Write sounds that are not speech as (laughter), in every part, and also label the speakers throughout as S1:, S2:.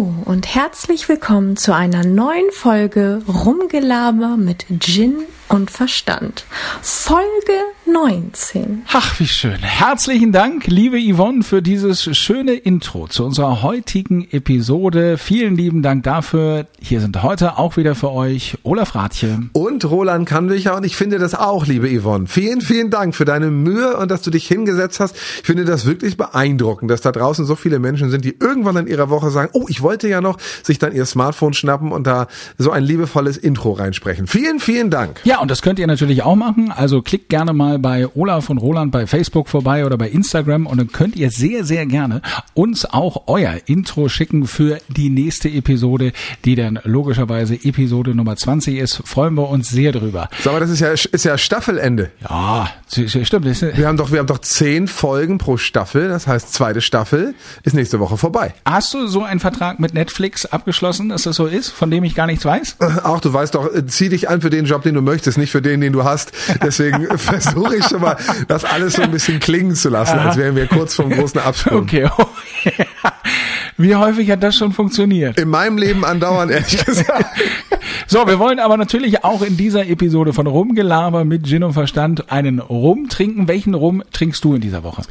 S1: Hallo und herzlich willkommen zu einer neuen Folge Rumgelaber mit Gin und Verstand. Folge 19.
S2: Ach, wie schön. Herzlichen Dank, liebe Yvonne, für dieses schöne Intro zu unserer heutigen Episode. Vielen lieben Dank dafür. Hier sind heute auch wieder für euch Olaf Rathje.
S3: Und Roland Kannwicher. Und ich finde das auch, liebe Yvonne. Vielen, vielen Dank für deine Mühe und dass du dich hingesetzt hast. Ich finde das wirklich beeindruckend, dass da draußen so viele Menschen sind, die irgendwann in ihrer Woche sagen, oh, ich wollte ja noch, sich dann ihr Smartphone schnappen und da so ein liebevolles Intro reinsprechen. Vielen, vielen Dank.
S2: Ja, und das könnt ihr natürlich auch machen. Also klickt gerne mal bei Olaf und Roland bei Facebook vorbei oder bei Instagram und dann könnt ihr sehr, sehr gerne uns auch euer Intro schicken für die nächste Episode, die dann logischerweise Episode Nummer 20 ist. Freuen wir uns sehr drüber.
S3: Sag mal, das ist ja, ist ja Staffelende.
S2: Ja, stimmt.
S3: Wir haben doch, wir haben doch zehn Folgen pro Staffel. Das heißt, zweite Staffel ist nächste Woche vorbei.
S2: Hast du so einen Vertrag mit Netflix abgeschlossen, dass das so ist, von dem ich gar nichts weiß?
S3: Auch du weißt doch, zieh dich an für den Job, den du möchtest, nicht für den den, du hast. Deswegen (laughs) versuche ich schon mal, das alles so ein bisschen klingen zu lassen, als wären wir kurz vom großen Absprung.
S2: Okay. (laughs) Wie häufig hat das schon funktioniert?
S3: In meinem Leben andauernd, ehrlich gesagt. (laughs)
S2: So, wir wollen aber natürlich auch in dieser Episode von Rumgelaber mit Gin und Verstand einen Rum trinken. Welchen Rum trinkst du in dieser Woche?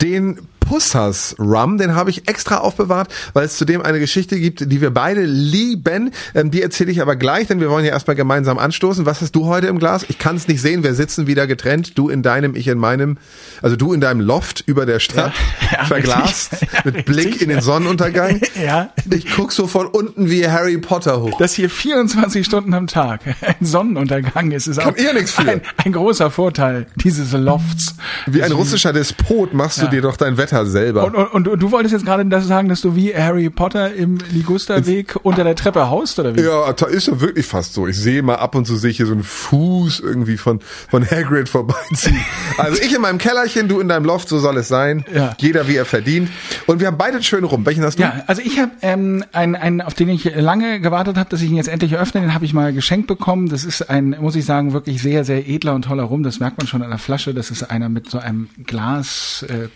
S3: Den Pussas Rum, den habe ich extra aufbewahrt, weil es zudem eine Geschichte gibt, die wir beide lieben. Ähm, die erzähle ich aber gleich, denn wir wollen ja erstmal gemeinsam anstoßen. Was hast du heute im Glas? Ich kann es nicht sehen, wir sitzen wieder getrennt. Du in deinem, ich in meinem, also du in deinem Loft über der Stadt, ja, ja, verglast, (laughs) ja, mit Blick in den Sonnenuntergang. (laughs)
S2: Ja.
S3: Ich guck so von unten wie Harry Potter hoch.
S2: Das hier 24 Stunden am Tag (laughs) ein Sonnenuntergang ist,
S3: kann auch nichts für.
S2: Ein, ein großer Vorteil dieses Lofts.
S3: Wie ein russischer Despot machst du dir doch dein Wetter Wetter selber.
S2: Und, und, und, du wolltest jetzt gerade das sagen, dass du wie Harry Potter im Ligusterweg unter der Treppe haust, oder wie?
S3: Ja, da ist ja wirklich fast so. Ich sehe mal ab und zu sehe ich hier so einen Fuß irgendwie von, von Hagrid vorbeiziehen. (laughs) also ich in meinem Kellerchen, du in deinem Loft, so soll es sein. Ja. Jeder wie er verdient. Und wir haben beide schön rum. Welchen hast du?
S2: Ja, also ich habe ähm, einen, einen, auf den ich lange gewartet habe, dass ich ihn jetzt endlich öffne. Den habe ich mal geschenkt bekommen. Das ist ein, muss ich sagen, wirklich sehr, sehr edler und toller Rum. Das merkt man schon an der Flasche. Das ist einer mit so einem Glas. Äh,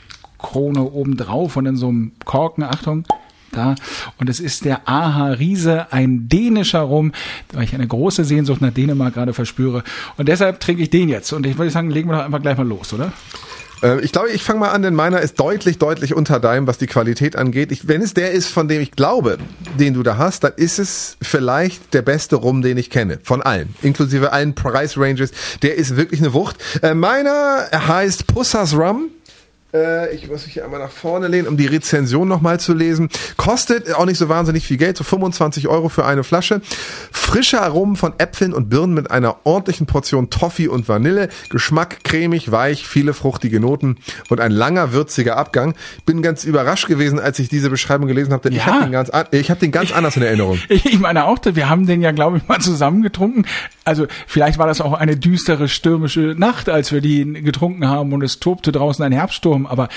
S2: obendrauf und in so einem Korken, Achtung, da. Und es ist der Aha Riese, ein dänischer Rum, weil ich eine große Sehnsucht nach Dänemark gerade verspüre. Und deshalb trinke ich den jetzt. Und ich würde sagen, legen wir doch einfach gleich mal los, oder?
S3: Äh, ich glaube, ich fange mal an, denn meiner ist deutlich, deutlich unter deinem, was die Qualität angeht. Ich, wenn es der ist, von dem ich glaube, den du da hast, dann ist es vielleicht der beste Rum, den ich kenne. Von allen. Inklusive allen Price Ranges. Der ist wirklich eine Wucht. Äh, meiner heißt Pussas Rum. Äh, ich muss mich hier einmal nach vorne lehnen, um die Rezension nochmal zu lesen. Kostet auch nicht so wahnsinnig viel Geld, so 25 Euro für eine Flasche. Frische Aromen von Äpfeln und Birnen mit einer ordentlichen Portion Toffee und Vanille. Geschmack cremig, weich, viele fruchtige Noten und ein langer, würziger Abgang. Bin ganz überrascht gewesen, als ich diese Beschreibung gelesen habe, denn ja. ich habe den ganz, ich hab den ganz anders in Erinnerung. (laughs)
S2: Ich meine auch, wir haben den ja, glaube ich, mal zusammen getrunken. Also vielleicht war das auch eine düstere, stürmische Nacht, als wir die getrunken haben und es tobte draußen ein Herbststurm Album, aber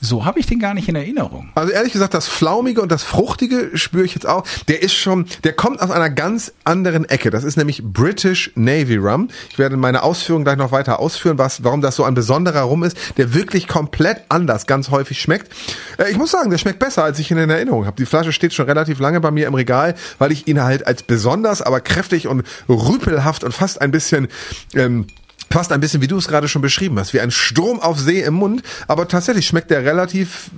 S2: so habe ich den gar nicht in Erinnerung.
S3: Also ehrlich gesagt, das Flaumige und das Fruchtige spüre ich jetzt auch. Der ist schon, der kommt aus einer ganz anderen Ecke. Das ist nämlich British Navy Rum. Ich werde meine Ausführungen gleich noch weiter ausführen, was, warum das so ein besonderer Rum ist, der wirklich komplett anders ganz häufig schmeckt. Äh, ich muss sagen, der schmeckt besser, als ich ihn in Erinnerung habe. Die Flasche steht schon relativ lange bei mir im Regal, weil ich ihn halt als besonders, aber kräftig und rüpelhaft und fast ein bisschen ähm, Passt ein bisschen, wie du es gerade schon beschrieben hast, wie ein Sturm auf See im Mund, aber tatsächlich schmeckt der relativ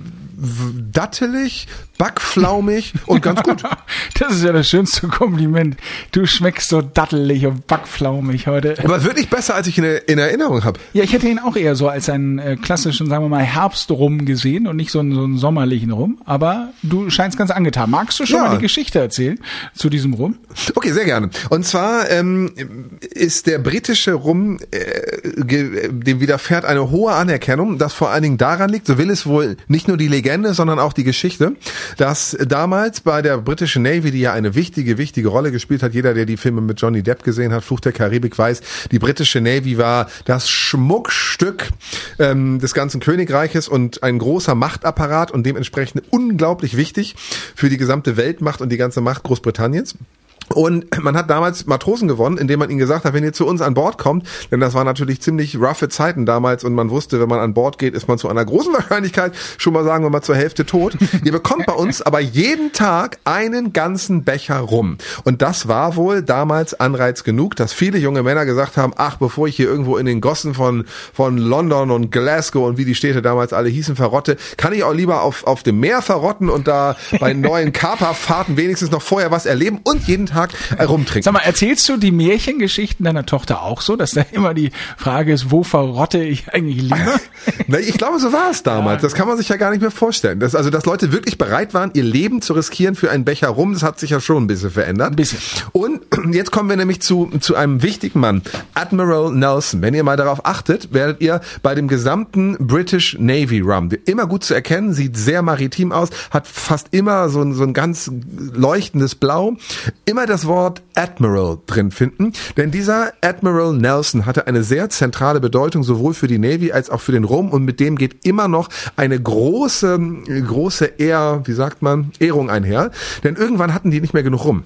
S3: dattelig, backflaumig und ganz gut. (laughs)
S2: das ist ja das schönste Kompliment. Du schmeckst so dattelig und backflaumig heute.
S3: Aber wirklich besser, als ich in, in Erinnerung habe.
S2: Ja, ich hätte ihn auch eher so als einen äh, klassischen, sagen wir mal, Herbstrum gesehen und nicht so einen, so einen sommerlichen Rum. Aber du scheinst ganz angetan. Magst du schon ja. mal die Geschichte erzählen zu diesem Rum?
S3: Okay, sehr gerne. Und zwar ähm, ist der britische Rum, äh, dem widerfährt eine hohe Anerkennung, das vor allen Dingen daran liegt, so will es wohl nicht nur die Legende, sondern auch die Geschichte, dass damals bei der britischen Navy, die ja eine wichtige, wichtige Rolle gespielt hat, jeder, der die Filme mit Johnny Depp gesehen hat, Fluch der Karibik weiß, die britische Navy war das Schmuckstück ähm, des ganzen Königreiches und ein großer Machtapparat und dementsprechend unglaublich wichtig für die gesamte Weltmacht und die ganze Macht Großbritanniens. Und man hat damals Matrosen gewonnen, indem man ihnen gesagt hat, wenn ihr zu uns an Bord kommt, denn das war natürlich ziemlich roughe Zeiten damals und man wusste, wenn man an Bord geht, ist man zu einer großen (laughs) Wahrscheinlichkeit schon mal sagen wir mal zur Hälfte tot. ihr bekommt bei uns aber jeden Tag einen ganzen Becher rum. Und das war wohl damals Anreiz genug, dass viele junge Männer gesagt haben, ach, bevor ich hier irgendwo in den Gossen von, von London und Glasgow und wie die Städte damals alle hießen verrotte, kann ich auch lieber auf, auf dem Meer verrotten und da bei neuen (laughs) Kaperfahrten wenigstens noch vorher was erleben und jeden Tag Tag rumtrinken.
S2: Sag mal, erzählst du die Märchengeschichten deiner Tochter auch so, dass da immer die Frage ist, wo verrotte ich eigentlich lieber? (laughs)
S3: Na, ich glaube, so war es damals. Das kann man sich ja gar nicht mehr vorstellen. Das, also, dass Leute wirklich bereit waren, ihr Leben zu riskieren für einen Becher rum, das hat sich ja schon ein bisschen verändert.
S2: Ein bisschen.
S3: Und (clears throat) jetzt kommen wir nämlich zu, zu einem wichtigen Mann, Admiral Nelson. Wenn ihr mal darauf achtet, werdet ihr bei dem gesamten British Navy Rum immer gut zu erkennen, sieht sehr maritim aus, hat fast immer so ein, so ein ganz leuchtendes Blau, immer immer das Wort Admiral drin finden, denn dieser Admiral Nelson hatte eine sehr zentrale Bedeutung sowohl für die Navy als auch für den Rum und mit dem geht immer noch eine große, große Ehr, wie sagt man, Ehrung einher, denn irgendwann hatten die nicht mehr genug Rum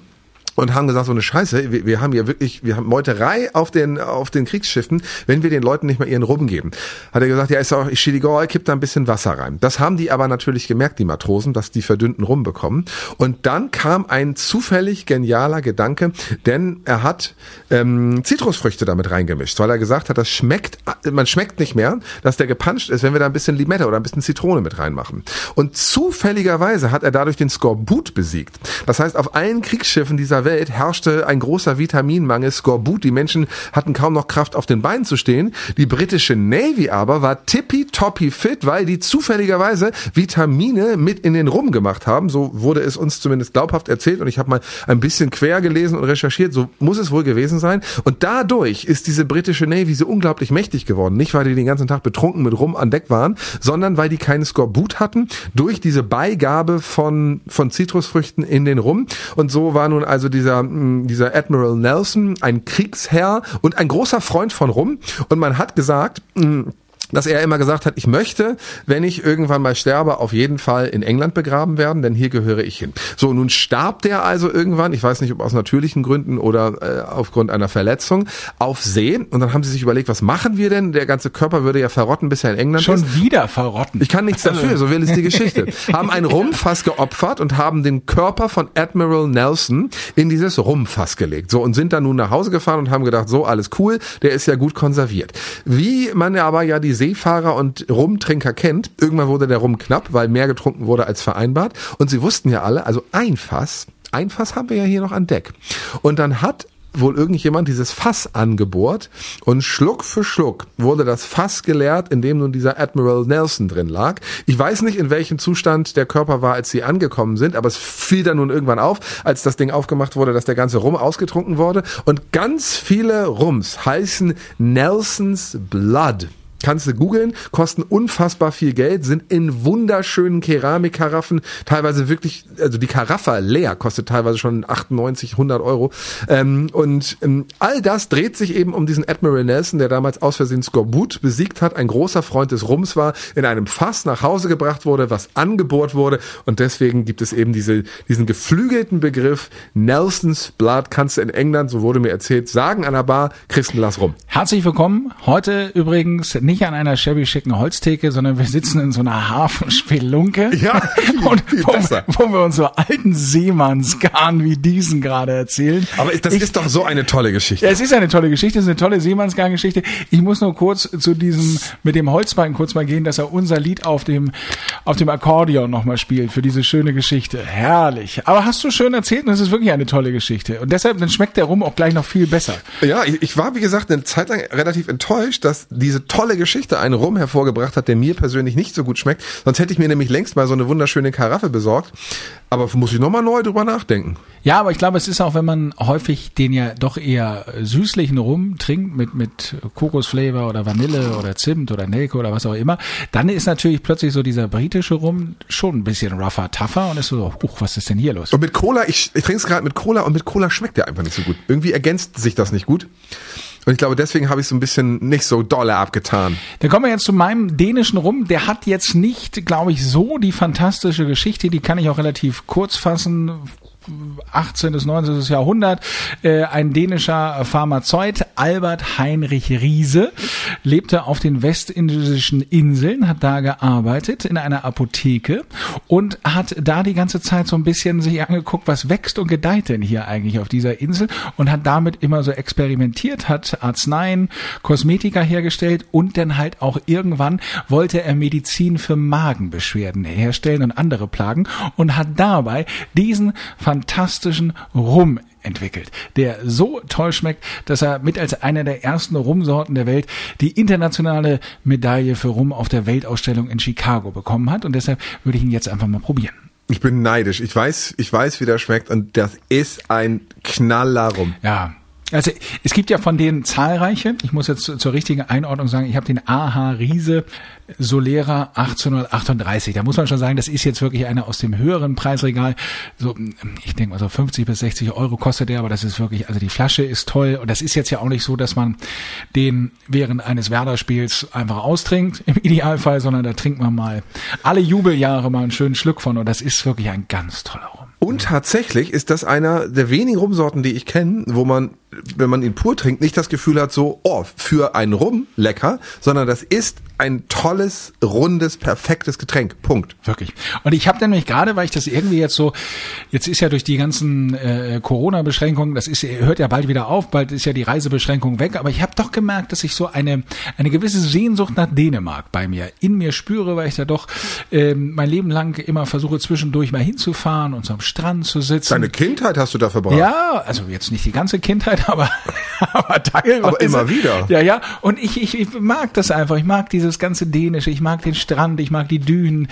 S3: und haben gesagt, so eine Scheiße, wir, wir haben ja wirklich, wir haben Meuterei auf den, auf den Kriegsschiffen, wenn wir den Leuten nicht mehr ihren Rum geben. Hat er gesagt, ja, ist auch, ich Schilligor, kippt da ein bisschen Wasser rein. Das haben die aber natürlich gemerkt, die Matrosen, dass die verdünnten Rum bekommen. Und dann kam ein zufällig genialer Gedanke, denn er hat ähm, Zitrusfrüchte damit reingemischt, weil er gesagt hat, das schmeckt, man schmeckt nicht mehr, dass der gepanscht ist, wenn wir da ein bisschen Limette oder ein bisschen Zitrone mit reinmachen. Und zufälligerweise hat er dadurch den Skorbut besiegt. Das heißt, auf allen Kriegsschiffen dieser Welt Welt herrschte ein großer Vitaminmangel, Skorbut. Die Menschen hatten kaum noch Kraft, auf den Beinen zu stehen. Die britische Navy aber war tippitoppi fit, weil die zufälligerweise Vitamine mit in den Rum gemacht haben. So wurde es uns zumindest glaubhaft erzählt und ich habe mal ein bisschen quer gelesen und recherchiert. So muss es wohl gewesen sein. Und dadurch ist diese britische Navy so unglaublich mächtig geworden. Nicht, weil die den ganzen Tag betrunken mit Rum an Deck waren, sondern weil die keinen Skorbut hatten durch diese Beigabe von, von Zitrusfrüchten in den Rum. Und so war nun also dieser, mm, dieser Admiral Nelson ein Kriegsherr und ein großer Freund von Rum. Und man hat gesagt, mm, dass er immer gesagt hat, ich möchte, wenn ich irgendwann mal sterbe, auf jeden Fall in England begraben werden, denn hier gehöre ich hin. So, nun starb der also irgendwann, ich weiß nicht, ob aus natürlichen Gründen oder äh, aufgrund einer Verletzung, auf See. Und dann haben sie sich überlegt, was machen wir denn? Der ganze Körper würde ja verrotten, bis er in England
S2: Schon
S3: ist.
S2: Schon wieder verrotten.
S3: Ich kann nichts dafür, so will es die Geschichte. (laughs) haben ein Rumfass geopfert und haben den Körper von Admiral Nelson in dieses Rumfass gelegt. So, und sind dann nun nach Hause gefahren und haben gedacht, so, alles cool, der ist ja gut konserviert. Wie man aber ja die Seefahrer und Rumtrinker kennt. Irgendwann wurde der Rum knapp, weil mehr getrunken wurde als vereinbart. Und sie wussten ja alle, also ein Fass, ein Fass haben wir ja hier noch an Deck. Und dann hat wohl irgendjemand dieses Fass angebohrt und Schluck für Schluck wurde das Fass geleert, in dem nun dieser Admiral Nelson drin lag. Ich weiß nicht, in welchem Zustand der Körper war, als sie angekommen sind, aber es fiel dann nun irgendwann auf, als das Ding aufgemacht wurde, dass der ganze Rum ausgetrunken wurde und ganz viele Rums heißen Nelsons Blood. Kannst du googeln, kosten unfassbar viel Geld, sind in wunderschönen Keramikkaraffen, teilweise wirklich, also die Karaffe leer kostet teilweise schon 98, 100 Euro. Ähm, und ähm, all das dreht sich eben um diesen Admiral Nelson, der damals aus Versehen Skorbut besiegt hat, ein großer Freund des Rums war, in einem Fass nach Hause gebracht wurde, was angebohrt wurde. Und deswegen gibt es eben diese, diesen geflügelten Begriff Nelson's Blood, kannst du in England, so wurde mir erzählt, sagen an der Bar, kriegst ein Glas rum.
S2: Herzlich willkommen. Heute übrigens nicht an einer shabby schicken Holztheke, sondern wir sitzen in so einer Hafenspelunke. (laughs)
S3: Ja,
S2: viel, und viel wo, wo wir uns so alten Seemannsgarn wie diesen gerade erzählen.
S3: Aber das ich, ist doch so eine tolle Geschichte.
S2: Ja, es ist eine tolle Geschichte, es ist eine tolle Seemannsgarn-Geschichte. Ich muss nur kurz zu diesem, mit dem Holzbein kurz mal gehen, dass er unser Lied auf dem, auf dem Akkordeon nochmal spielt für diese schöne Geschichte. Herrlich. Aber hast du schön erzählt und es ist wirklich eine tolle Geschichte. Und deshalb, dann schmeckt der Rum auch gleich noch viel besser.
S3: Ja, ich, ich war, wie gesagt, eine Zeit lang relativ enttäuscht, dass diese tolle Geschichte einen Rum hervorgebracht hat, der mir persönlich nicht so gut schmeckt. Sonst hätte ich mir nämlich längst mal so eine wunderschöne Karaffe besorgt. Aber muss ich nochmal neu drüber nachdenken.
S2: Ja, aber ich glaube, es ist auch, wenn man häufig den ja doch eher süßlichen Rum trinkt mit, mit Kokosflavor oder Vanille oder Zimt oder Nelke oder was auch immer, dann ist natürlich plötzlich so dieser britische Rum schon ein bisschen rougher, tougher und ist so, uch, was ist denn hier los?
S3: Und mit Cola, ich, ich trinke es gerade mit Cola und mit Cola schmeckt der einfach nicht so gut. Irgendwie ergänzt sich das nicht gut. Und ich glaube, deswegen habe ich so ein bisschen nicht so dolle abgetan.
S2: Dann kommen wir jetzt zu meinem dänischen Rum. Der hat jetzt nicht, glaube ich, so die fantastische Geschichte. Die kann ich auch relativ kurz fassen 18. bis 19. Jahrhundert. Äh, ein dänischer Pharmazeut, Albert Heinrich Riese, lebte auf den westindischen Inseln, hat da gearbeitet in einer Apotheke und hat da die ganze Zeit so ein bisschen sich angeguckt, was wächst und gedeiht denn hier eigentlich auf dieser Insel und hat damit immer so experimentiert, hat Arzneien, Kosmetika hergestellt und dann halt auch irgendwann wollte er Medizin für Magenbeschwerden herstellen und andere Plagen und hat dabei diesen fantastischen Rum entwickelt, der so toll schmeckt, dass er mit als einer der ersten Rumsorten der Welt die internationale Medaille für Rum auf der Weltausstellung in Chicago bekommen hat und deshalb würde ich ihn jetzt einfach mal probieren.
S3: Ich bin neidisch. Ich weiß, ich weiß, wie der schmeckt und das ist ein Knaller Rum.
S2: Ja, also es gibt ja von denen zahlreiche. Ich muss jetzt zur richtigen Einordnung sagen, ich habe den AH Riese Solera 1838. Da muss man schon sagen, das ist jetzt wirklich einer aus dem höheren Preisregal. So, ich denke mal so 50 bis 60 Euro kostet der, aber das ist wirklich, also die Flasche ist toll und das ist jetzt ja auch nicht so, dass man den während eines Werder-Spiels einfach austrinkt im Idealfall, sondern da trinkt man mal alle Jubeljahre mal einen schönen Schluck von und das ist wirklich ein ganz toller Rum.
S3: Und tatsächlich ist das einer der wenigen Rumsorten, die ich kenne, wo man, wenn man ihn pur trinkt, nicht das Gefühl hat, so, oh, für einen Rum lecker, sondern das ist ein tolles, rundes, perfektes Getränk. Punkt.
S2: Wirklich. Und ich habe nämlich gerade, weil ich das irgendwie jetzt so, jetzt ist ja durch die ganzen äh, Corona-Beschränkungen, das ist, hört ja bald wieder auf, bald ist ja die Reisebeschränkung weg, aber ich habe doch gemerkt, dass ich so eine, eine gewisse Sehnsucht nach Dänemark bei mir in mir spüre, weil ich da doch äh, mein Leben lang immer versuche, zwischendurch mal hinzufahren und so am Strand zu sitzen.
S3: Deine Kindheit hast du da verbracht?
S2: Ja, also jetzt nicht die ganze Kindheit, (laughs) aber, aber teilweise.
S3: Aber immer wieder.
S2: Ja, ja. Und ich, ich, ich mag das einfach. Ich mag dieses ganze Dänische. Ich mag den Strand, ich mag die Dünen,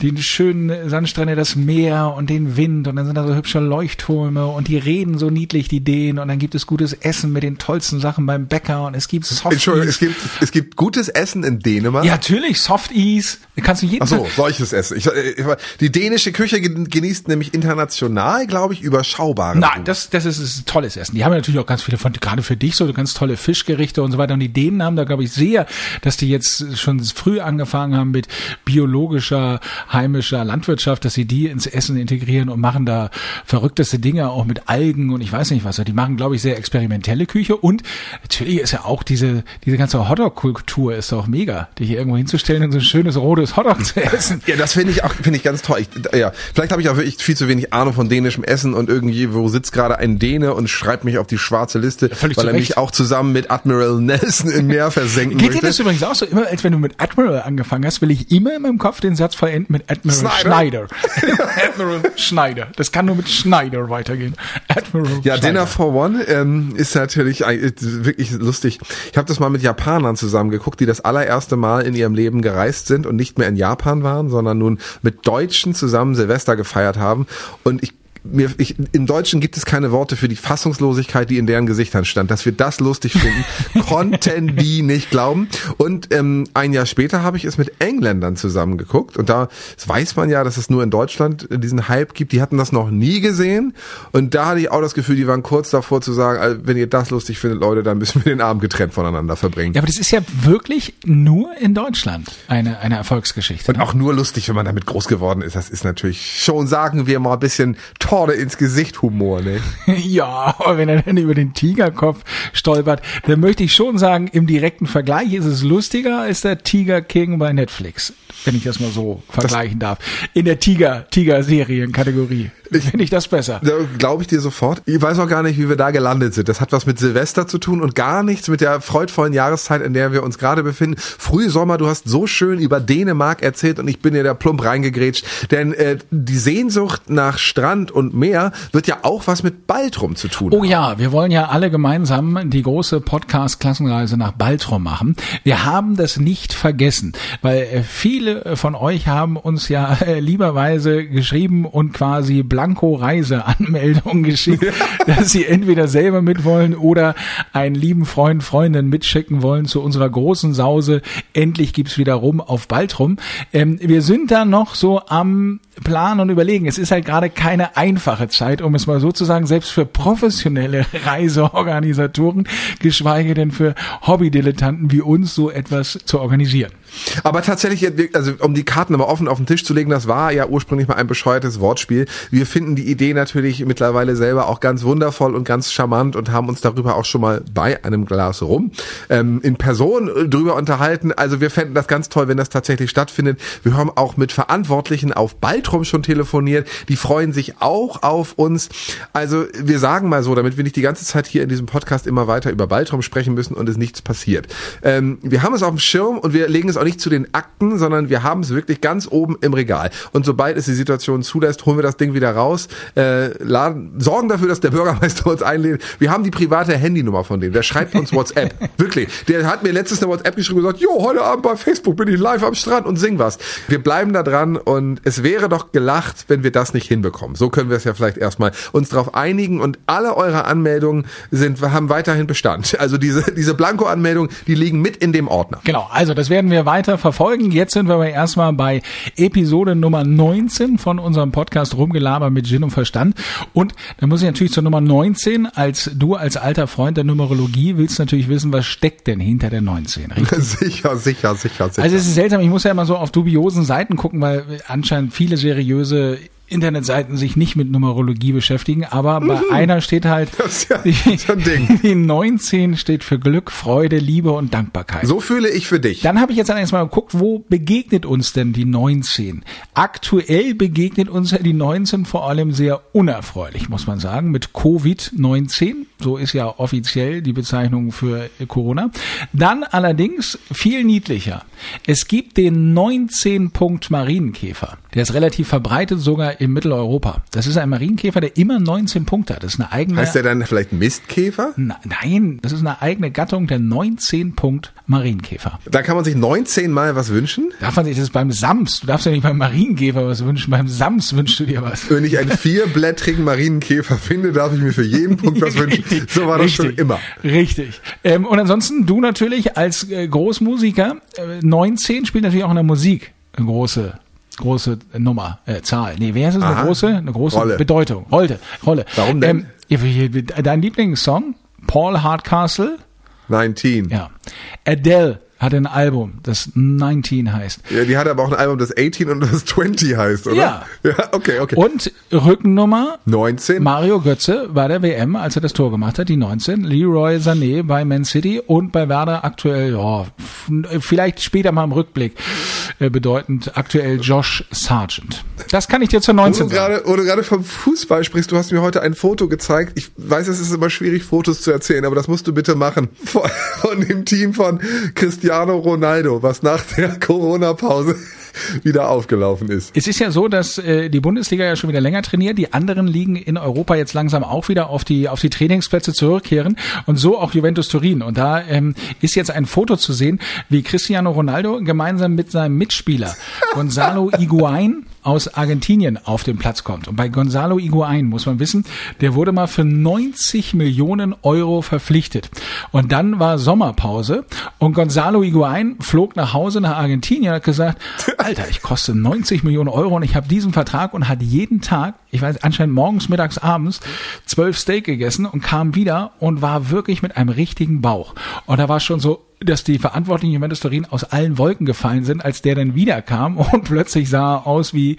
S2: die schönen Sandstrände, das Meer und den Wind. Und dann sind da so hübsche Leuchttürme und die reden so niedlich, die Dänen. Und dann gibt es gutes Essen mit den tollsten Sachen beim Bäcker und es gibt
S3: Softies. Entschuldigung, es gibt, es gibt gutes Essen in Dänemark?
S2: Ja, natürlich. Softies. Kannst du jeden
S3: Ach so, solches Essen. Ich, ich, die dänische Küche genießt nämlich international, glaube ich, überschaubare.
S2: Nein, das, das ist, ist tolles Essen. Die haben natürlich auch ganz viele von, gerade für dich so ganz tolle Fischgerichte und so weiter. Und die Dänen haben da, glaube ich, sehr, dass die jetzt schon früh angefangen haben mit biologischer, heimischer Landwirtschaft, dass sie die ins Essen integrieren und machen da verrückteste Dinge auch mit Algen und ich weiß nicht was. Die machen, glaube ich, sehr experimentelle Küche und natürlich ist ja auch diese, diese ganze Hotdog-Kultur ist auch mega, dich hier irgendwo hinzustellen und so ein schönes rotes Hotdog zu (laughs) essen.
S3: Ja, das finde ich auch, finde ich ganz toll. Ich, ja, vielleicht habe ich auch wirklich viel zu wenig Ahnung von dänischem Essen und irgendwie, wo sitzt gerade ein Däne und schreibt mich auf die schwarze Liste, ja, weil er mich auch zusammen mit Admiral Nelson im Meer (laughs) versenken
S2: Geht
S3: möchte.
S2: dir das übrigens auch so? Immer als wenn du mit Admiral angefangen hast, will ich immer in meinem Kopf den Satz verenden mit Admiral Schneider. Schneider. (laughs) Admiral Schneider. Das kann nur mit Schneider weitergehen.
S3: Admiral Ja, Schneider. Dinner for One ähm, ist natürlich wirklich lustig. Ich habe das mal mit Japanern zusammen geguckt, die das allererste Mal in ihrem Leben gereist sind und nicht mehr in Japan waren, sondern nun mit Deutschen zusammen Silvester gefeiert haben. Und ich mir, ich, im Deutschen gibt es keine Worte für die Fassungslosigkeit, die in deren Gesichtern stand. Dass wir das lustig finden, (laughs) konnten die nicht glauben. Und ähm, ein Jahr später habe ich es mit Engländern zusammengeguckt. Und da weiß man ja, dass es nur in Deutschland diesen Hype gibt. Die hatten das noch nie gesehen. Und da hatte ich auch das Gefühl, die waren kurz davor zu sagen, wenn ihr das lustig findet, Leute, dann müssen wir den Abend getrennt voneinander verbringen.
S2: Ja, aber das ist ja wirklich nur in Deutschland eine, eine Erfolgsgeschichte.
S3: Und auch nur lustig, wenn man damit groß geworden ist. Das ist natürlich schon, sagen wir mal, ein bisschen Torde ins Gesicht Humor, ne? (laughs)
S2: ja, aber wenn er dann über den Tigerkopf stolpert, dann möchte ich schon sagen, im direkten Vergleich ist es lustiger als der Tiger King bei Netflix, wenn ich das mal so vergleichen das darf. In der Tiger, Tiger-Serien-Kategorie. Finde ich das besser.
S3: Glaube ich dir sofort. Ich weiß auch gar nicht, wie wir da gelandet sind. Das hat was mit Silvester zu tun und gar nichts mit der freudvollen Jahreszeit, in der wir uns gerade befinden. Früh Sommer, du hast so schön über Dänemark erzählt und ich bin dir da plump reingegrätscht. Denn äh, die Sehnsucht nach Strand und Meer wird ja auch was mit Baltrum zu tun.
S2: Oh haben. ja, wir wollen ja alle gemeinsam die große Podcast-Klassenreise nach Baltrum machen. Wir haben das nicht vergessen, weil äh, viele von euch haben uns ja (laughs) äh, lieberweise geschrieben und quasi blank Blanko-Reiseanmeldung (laughs) geschickt, dass sie entweder selber mitwollen oder einen lieben Freund, Freundin mitschicken wollen zu unserer großen Sause. Endlich gibt's wieder rum auf Baltrum. Ähm, wir sind da noch so am Plan und überlegen. Es ist halt gerade keine einfache Zeit, um es mal so zu sagen, selbst für professionelle (laughs) Reiseorganisatoren, geschweige denn für Hobbydilettanten wie uns so etwas zu organisieren.
S3: Aber tatsächlich, also um die Karten aber offen auf den Tisch zu legen, das war ja ursprünglich mal ein bescheuertes Wortspiel. Wir finden die Idee natürlich mittlerweile selber auch ganz wundervoll und ganz charmant und haben uns darüber auch schon mal bei einem Glas rum ähm, in Person äh, drüber unterhalten. Also wir fänden das ganz toll, wenn das tatsächlich stattfindet. Wir haben auch mit Verantwortlichen auf Baltrum schon telefoniert. Die freuen sich auch auf uns. Also wir sagen mal so, damit wir nicht die ganze Zeit hier in diesem Podcast immer weiter über Baltrum sprechen müssen und es nichts passiert. Ähm, wir haben es auf dem Schirm und wir legen es auch nicht zu den Akten, sondern wir haben es wirklich ganz oben im Regal. Und sobald es die Situation zulässt, holen wir das Ding wieder raus, äh, laden, sorgen dafür, dass der Bürgermeister (laughs) uns einlädt. Wir haben die private Handynummer von dem. Der schreibt uns WhatsApp. (laughs) wirklich. Der hat mir letztens eine WhatsApp geschrieben und gesagt, jo, heute Abend bei Facebook bin ich live am Strand und sing was. Wir bleiben da dran und es wäre doch gelacht, wenn wir das nicht hinbekommen. So können wir es ja vielleicht erstmal uns darauf einigen und alle eure Anmeldungen sind, haben weiterhin Bestand. Also diese, diese Blanko-Anmeldungen, die liegen mit in dem Ordner.
S2: Genau. Also das werden wir weiter verfolgen. Jetzt sind wir aber erstmal bei Episode Nummer 19 von unserem Podcast Rumgelaber mit Gin und Verstand. Und da muss ich natürlich zur Nummer 19, als du als alter Freund der Numerologie willst natürlich wissen, was steckt denn hinter der 19, (laughs)
S3: richtig? sicher, sicher, sicher, sicher.
S2: Also es ist seltsam, ich muss ja immer so auf dubiosen Seiten gucken, weil anscheinend viele seriöse Internetseiten sich nicht mit Numerologie beschäftigen, aber bei mhm. einer steht halt, ja, die, (laughs) die 19 steht für Glück, Freude, Liebe und Dankbarkeit.
S3: So fühle ich für dich.
S2: Dann habe ich jetzt allerdings mal geguckt, wo begegnet uns denn die 19? Aktuell begegnet uns die 19 vor allem sehr unerfreulich, muss man sagen, mit Covid-19. So ist ja offiziell die Bezeichnung für Corona. Dann allerdings viel niedlicher. Es gibt den 19-Punkt Marienkäfer. Der ist relativ verbreitet sogar in Mitteleuropa. Das ist ein Marienkäfer, der immer 19 Punkte hat. Das ist eine eigene.
S3: Heißt der dann vielleicht Mistkäfer?
S2: Na, nein, das ist eine eigene Gattung der 19 Punkt Marienkäfer.
S3: Da kann man sich 19 Mal was wünschen?
S2: Darf man sich das beim Sams? Du darfst ja nicht beim Marienkäfer was wünschen. Beim Sams wünschst du dir was.
S3: Wenn ich einen vierblättrigen Marienkäfer finde, darf ich mir für jeden Punkt was wünschen. (laughs) So war das Richtig. schon immer.
S2: Richtig. Ähm, und ansonsten du natürlich als äh, Großmusiker, äh, 19 spielt natürlich auch in der Musik eine große große Nummer, äh, Zahl. Nee, wer ist es? Aha. Eine große, eine große Rolle. Bedeutung. Rolle. Rolle.
S3: Warum denn?
S2: Ähm, dein Lieblingssong? Paul Hardcastle?
S3: 19.
S2: Ja. Adele hat ein Album, das 19 heißt.
S3: Ja, die hat aber auch ein Album, das 18 und das 20 heißt, oder?
S2: Ja.
S3: Ja, okay, okay.
S2: Und Rückennummer
S3: 19.
S2: Mario Götze bei der WM, als er das Tor gemacht hat, die 19. Leroy Sané bei Man City und bei Werder aktuell, ja, vielleicht später mal im Rückblick äh, bedeutend aktuell Josh Sargent. Das kann ich dir zur 19
S3: wo du sagen. Grade, wo du gerade vom Fußball sprichst, du hast mir heute ein Foto gezeigt. Ich weiß, es ist immer schwierig, Fotos zu erzählen, aber das musst du bitte machen. Von, von dem Team von Cristiano Ronaldo, was nach der (laughs) Corona-Pause wieder aufgelaufen ist.
S2: Es ist ja so, dass äh, die Bundesliga ja schon wieder länger trainiert, die anderen Ligen in Europa jetzt langsam auch wieder auf die auf die Trainingsplätze zurückkehren und so auch Juventus Turin. Und da ähm, ist jetzt ein Foto zu sehen, wie Cristiano Ronaldo gemeinsam mit seinem Mitspieler (laughs) Gonzalo Higuain aus Argentinien auf den Platz kommt. Und bei Gonzalo Higuain muss man wissen, der wurde mal für 90 Millionen Euro verpflichtet. Und dann war Sommerpause und Gonzalo Higuain flog nach Hause nach Argentinien und hat gesagt, (laughs) Alter, ich koste 90 Millionen Euro und ich habe diesen Vertrag und hat jeden Tag, ich weiß anscheinend morgens, mittags, abends, zwölf Steak gegessen und kam wieder und war wirklich mit einem richtigen Bauch. Und da war schon so, dass die Verantwortlichen Juventus Turin aus allen Wolken gefallen sind, als der dann wiederkam und (laughs) plötzlich sah aus wie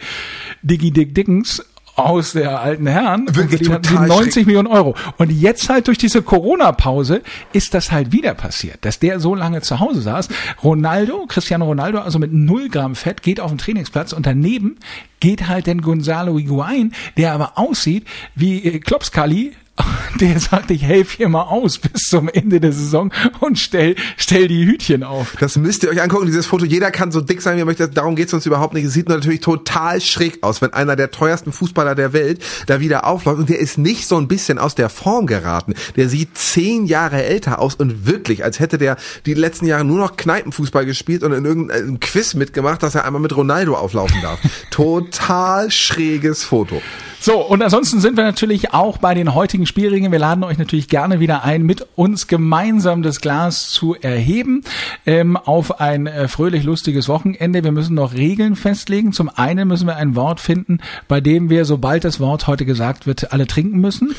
S2: Diggy Dick Dickens aus der alten Herren
S3: Wirklich total
S2: 90 schräg. Millionen Euro. Und jetzt halt durch diese Corona-Pause ist das halt wieder passiert, dass der so lange zu Hause saß. Ronaldo, Cristiano Ronaldo, also mit null Gramm Fett, geht auf den Trainingsplatz und daneben geht halt den Gonzalo Higuain, der aber aussieht wie äh, Klopskali (laughs) der sagt, ich helfe hier mal aus bis zum Ende der Saison und stell, stell die Hütchen auf.
S3: Das müsst ihr euch angucken, dieses Foto. Jeder kann so dick sein, wie er möchte. Darum geht's uns überhaupt nicht. Es sieht natürlich total schräg aus, wenn einer der teuersten Fußballer der Welt da wieder aufläuft. Und der ist nicht so ein bisschen aus der Form geraten. Der sieht zehn Jahre älter aus und wirklich, als hätte der die letzten Jahre nur noch Kneipenfußball gespielt und in irgendeinem Quiz mitgemacht, dass er einmal mit Ronaldo auflaufen darf. (laughs) total schräges Foto.
S2: So, und ansonsten sind wir natürlich auch bei den heutigen Spielringen. Wir laden euch natürlich gerne wieder ein, mit uns gemeinsam das Glas zu erheben ähm, auf ein äh, fröhlich lustiges Wochenende. Wir müssen noch Regeln festlegen. Zum einen müssen wir ein Wort finden, bei dem wir, sobald das Wort heute gesagt wird, alle trinken müssen.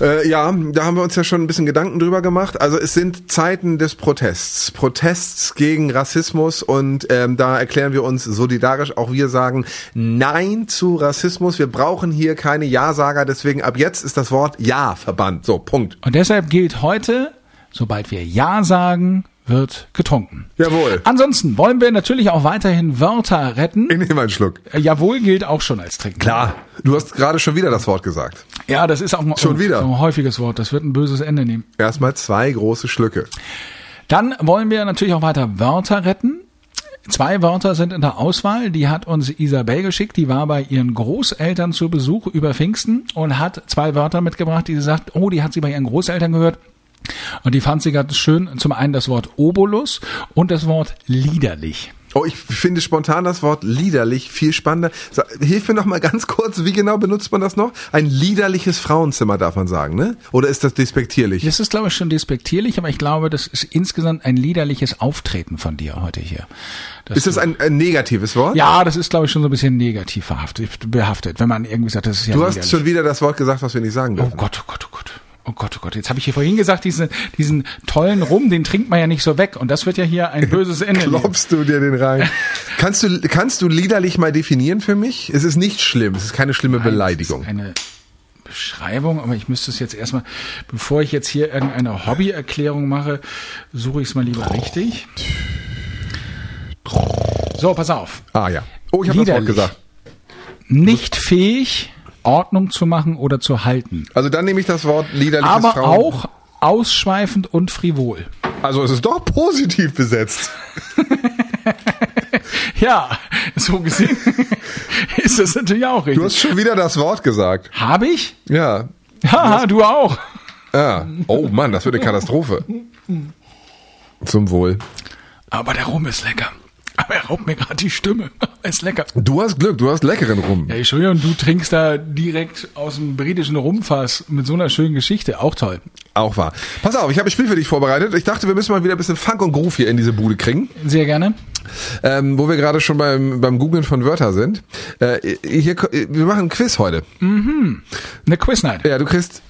S3: Äh, ja, da haben wir uns ja schon ein bisschen Gedanken drüber gemacht. Also es sind Zeiten des Protests. Protests gegen Rassismus und ähm, da erklären wir uns solidarisch. Auch wir sagen Nein zu Rassismus. Wir brauchen hier keine Ja-Sager. Deswegen ab jetzt ist das Wort Ja verbannt. So, Punkt.
S2: Und deshalb gilt heute, sobald wir Ja sagen, wird getrunken.
S3: Jawohl.
S2: Ansonsten wollen wir natürlich auch weiterhin Wörter retten.
S3: Ich nehme einen Schluck.
S2: Äh, Jawohl gilt auch schon als Trinken.
S3: Klar. Du hast gerade schon wieder das Wort gesagt.
S2: Ja, das ist auch ein,
S3: Schon wieder?
S2: so ein häufiges Wort. Das wird ein böses Ende nehmen.
S3: Erstmal zwei große Schlücke.
S2: Dann wollen wir natürlich auch weiter Wörter retten. Zwei Wörter sind in der Auswahl. Die hat uns Isabel geschickt. Die war bei ihren Großeltern zu Besuch über Pfingsten und hat zwei Wörter mitgebracht, die sie sagt, oh, die hat sie bei ihren Großeltern gehört. Und die fand sie ganz schön. Zum einen das Wort Obolus und das Wort liederlich.
S3: Oh, ich finde spontan das Wort liederlich viel spannender. Hilf mir noch mal ganz kurz, wie genau benutzt man das noch? Ein liederliches Frauenzimmer darf man sagen, ne? Oder ist das despektierlich?
S2: Das ist, glaube ich, schon despektierlich, aber ich glaube, das ist insgesamt ein liederliches Auftreten von dir heute hier.
S3: Ist das ein, ein negatives Wort?
S2: ja, das ist, glaube ich, schon so ein bisschen negativ verhaftet, behaftet, wenn man irgendwie sagt, das ist ja
S3: Du hast schon wieder das Wort gesagt, was wir nicht sagen
S2: Oh
S3: dürfen.
S2: Gott, oh Gott, oh Gott. Oh Gott, oh Gott. Jetzt habe ich hier vorhin gesagt, diesen, diesen tollen Rum, den trinkt man ja nicht so weg. Und das wird ja hier ein böses Ende.
S3: Klopfst du dir den rein? (laughs) kannst du, kannst du liederlich mal definieren für mich? Es ist nicht schlimm. Es ist keine schlimme Beleidigung.
S2: Das ist eine Beschreibung, aber ich müsste es jetzt erstmal, bevor ich jetzt hier irgendeine Hobbyerklärung mache, suche ich es mal lieber richtig. So, pass auf.
S3: Ah ja. Oh, ich habe das Wort gesagt.
S2: Nicht fähig, Ordnung zu machen oder zu halten.
S3: Also dann nehme ich das Wort liederliches
S2: Aber
S3: Frauen.
S2: auch ausschweifend und frivol.
S3: Also es ist doch positiv besetzt. (laughs)
S2: Ja, so gesehen (laughs) ist das natürlich auch richtig.
S3: Du hast schon wieder das Wort gesagt.
S2: Habe ich?
S3: Ja.
S2: Haha, du auch.
S3: Ja. Oh Mann, das wird eine Katastrophe. Zum Wohl.
S2: Aber der Rum ist lecker. Aber er raubt mir gerade die Stimme. (laughs) ist lecker.
S3: Du hast Glück, du hast leckeren Rum.
S2: Ja, Entschuldigung, du trinkst da direkt aus dem britischen Rumfass mit so einer schönen Geschichte. Auch toll.
S3: Auch wahr. Pass auf, ich habe ein Spiel für dich vorbereitet. Ich dachte, wir müssen mal wieder ein bisschen Funk und Groove hier in diese Bude kriegen.
S2: Sehr gerne.
S3: Ähm, wo wir gerade schon beim, beim Googlen von Wörter sind. Äh, hier, wir machen ein Quiz heute.
S2: Eine Quiz-Night.
S3: Ja, du kriegst,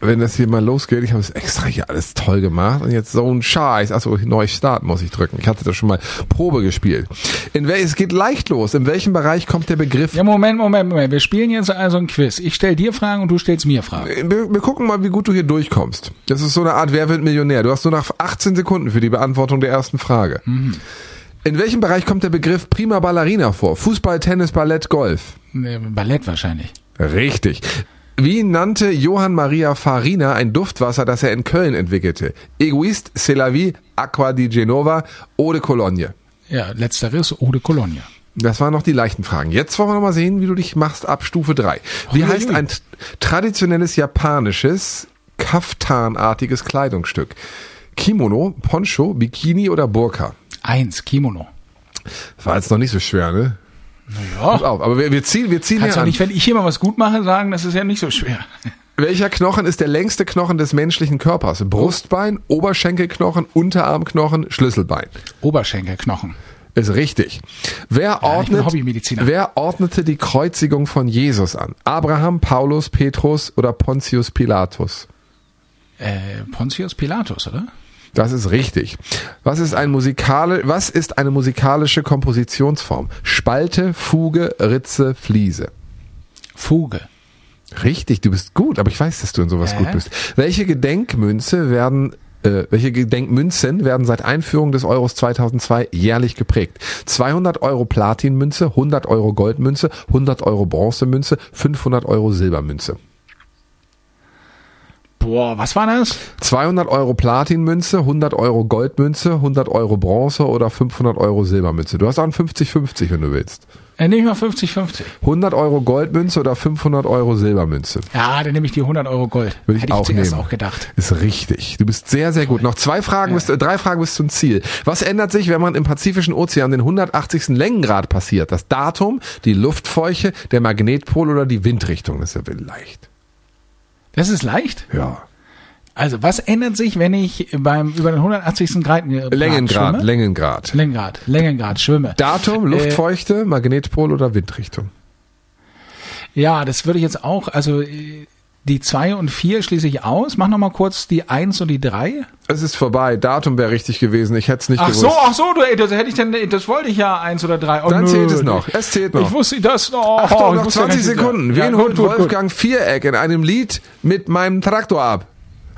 S3: wenn das hier mal losgeht, ich habe es extra hier alles toll gemacht und jetzt so ein Scheiß. Achso, neu starten muss ich drücken. Ich hatte das schon mal Probe gespielt. In wel, es geht leicht los. In welchem Bereich kommt der Begriff?
S2: Ja, Moment, Moment, Moment. Wir spielen jetzt also ein Quiz. Ich stell dir Fragen und du stellst mir Fragen.
S3: Wir, wir gucken mal, wie gut du hier durchkommst. Das ist so eine Art Wer wird Millionär. Du hast nur nach 18 Sekunden für die Beantwortung der ersten Frage. In welchem Bereich kommt der Begriff Prima Ballerina vor? Fußball, Tennis, Ballett, Golf?
S2: Ballett wahrscheinlich.
S3: Richtig. Wie nannte Johann Maria Farina ein Duftwasser, das er in Köln entwickelte? Egoist, C'est la vie, Aqua di Genova, Eau de Cologne.
S2: Ja, letzteres Eau de Cologne.
S3: Das waren noch die leichten Fragen. Jetzt wollen wir noch mal sehen, wie du dich machst ab Stufe 3. Wie heißt ein traditionelles japanisches, kaftanartiges Kleidungsstück? Kimono, Poncho, Bikini oder Burka?
S2: Eins, Kimono.
S3: War jetzt noch nicht so schwer, ne? Pass
S2: Ja,
S3: auf, aber wir, wir ziehen, wir ziehen
S2: kannst
S3: an.
S2: nicht, wenn ich hier mal was gut mache, sagen, das ist ja nicht so schwer. (laughs)
S3: Welcher Knochen ist der längste Knochen des menschlichen Körpers? Brustbein, Oberschenkelknochen, Unterarmknochen, Schlüsselbein.
S2: Oberschenkelknochen.
S3: Ist richtig. Wer ordnet,
S2: Hobbymediziner.
S3: wer ordnete die Kreuzigung von Jesus an? Abraham, Paulus, Petrus oder Pontius Pilatus?
S2: Äh, Pontius Pilatus, oder?
S3: Das ist richtig. Was ist ein musikale, was ist eine musikalische Kompositionsform? Spalte, Fuge, Ritze, Fliese.
S2: Fuge.
S3: Richtig, du bist gut, aber ich weiß, dass du in sowas
S2: Hä?
S3: gut bist. Welche Gedenkmünze werden äh, welche Gedenkmünzen werden seit Einführung des Euros 2002 jährlich geprägt? 200 Euro Platinmünze, 100 Euro Goldmünze, 100 Euro Bronzemünze, 500 Euro Silbermünze.
S2: Boah, was war das?
S3: 200 Euro Platinmünze, 100 Euro Goldmünze, 100 Euro Bronze oder 500 Euro Silbermünze. Du hast auch ein 50-50, wenn du willst.
S2: Äh, nehme ich mal 50-50.
S3: 100 Euro Goldmünze oder 500 Euro Silbermünze.
S2: Ja, dann nehme ich die 100 Euro Gold.
S3: Würde ich
S2: Hätte
S3: auch
S2: ich
S3: nehmen.
S2: auch gedacht.
S3: Ist richtig. Du bist sehr, sehr gut. Noch zwei Fragen, bis, äh, drei Fragen bis zum Ziel. Was ändert sich, wenn man im Pazifischen Ozean den 180. Längengrad passiert? Das Datum, die Luftfeuchte, der Magnetpol oder die Windrichtung? Das ist ja leicht.
S2: Das ist leicht.
S3: Ja.
S2: Also, was ändert sich, wenn ich beim über den 180. Grad äh,
S3: Längengrad,
S2: schwimme?
S3: Längengrad.
S2: Längengrad, Längengrad schwimme.
S3: Datum,
S2: Äh,
S3: Luftfeuchte, Magnetpol oder Windrichtung?
S2: Ja, das würde ich jetzt auch, also äh, die zwei und vier schließe ich aus. Mach noch mal kurz die eins und die drei.
S3: Es ist vorbei. Datum wäre richtig gewesen. Ich hätte es nicht
S2: Ach
S3: gewusst.
S2: so, ach so, du, ey, das hätte ich denn, das wollte ich ja eins oder drei. Oh,
S3: Dann
S2: nö.
S3: zählt es noch. Es zählt noch.
S2: Ich wusste das. Oh,
S3: Achtung,
S2: ich
S3: noch
S2: wusste ja
S3: 20
S2: gar nicht,
S3: Sekunden.
S2: Ja,
S3: Wen
S2: gut,
S3: holt. Wolfgang Viereck in einem Lied mit meinem Traktor ab?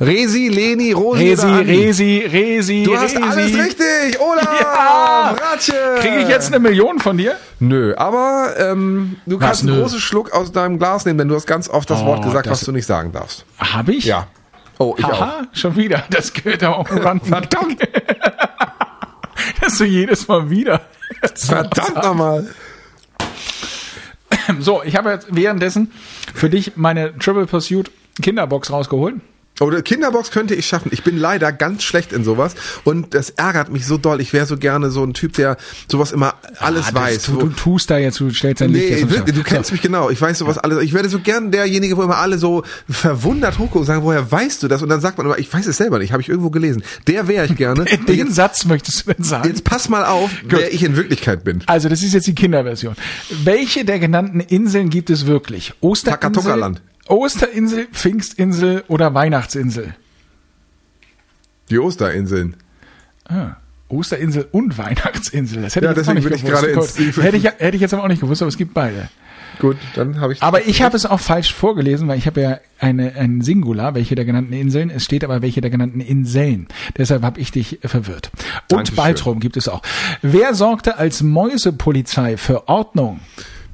S3: Resi, Leni, Rosi
S2: Resi,
S3: oder Andi?
S2: Resi, Resi.
S3: Du hast
S2: Resi.
S3: alles richtig, Olaf! (laughs)
S2: Ja!
S3: Ratche!
S2: Kriege ich jetzt eine Million von dir?
S3: Nö, aber ähm, du
S2: Was,
S3: kannst einen
S2: nö?
S3: großen Schluck aus deinem Glas nehmen, denn du hast ganz oft das
S2: Oh,
S3: Wort gesagt,
S2: das-
S3: was du nicht sagen darfst.
S2: Hab ich?
S3: Ja. Oh, ich auch.
S2: Aha, schon wieder. Das gehört aber auch ran. (laughs) Verdammt. (laughs) Das so jedes Mal wieder.
S3: Verdammt nochmal.
S2: So, ich habe jetzt währenddessen für dich meine Triple Pursuit Kinderbox rausgeholt.
S3: Oder Kinderbox könnte ich schaffen. Ich bin leider ganz schlecht in sowas und das ärgert mich so doll. Ich wäre so gerne so ein Typ, der sowas immer alles
S2: Ah,
S3: weiß.
S2: Du, du tust da jetzt, du stellst dein Licht
S3: Nee,
S2: ins
S3: wirklich, du kennst mich genau. Ich weiß sowas alles. Ich werde so gern derjenige, wo immer alle so verwundert hochgucken und sagen, woher weißt du das? Und dann sagt man immer, ich weiß es selber nicht, habe ich irgendwo gelesen. Der wäre ich gerne.
S2: So. (laughs) Den
S3: jetzt,
S2: Satz möchtest du denn sagen?
S3: jetzt pass mal auf, wer ich in Wirklichkeit bin.
S2: Also, das ist jetzt die Kinderversion. Welche der genannten Inseln gibt es wirklich? Osterinsel,
S3: Takatoka-Land.
S2: Osterinsel, Pfingstinsel oder Weihnachtsinsel?
S3: Die Osterinseln.
S2: Ah, Osterinsel und Weihnachtsinsel. Das hätte
S3: Ja,
S2: ich jetzt
S3: deswegen
S2: nicht
S3: bin ich
S2: gewusst.
S3: gerade ins-
S2: Gut. hätte, ich, hätte ich jetzt aber auch nicht gewusst, aber es gibt beide.
S3: Gut, dann habe ich.
S2: Aber ich habe es auch falsch vorgelesen, weil ich habe ja eine, ein Singular, welche der genannten Inseln. Es steht aber welche der genannten Inseln. Deshalb habe ich dich verwirrt. Und
S3: Dankeschön.
S2: Baltrum gibt es auch. Wer sorgte als Mäusepolizei für Ordnung?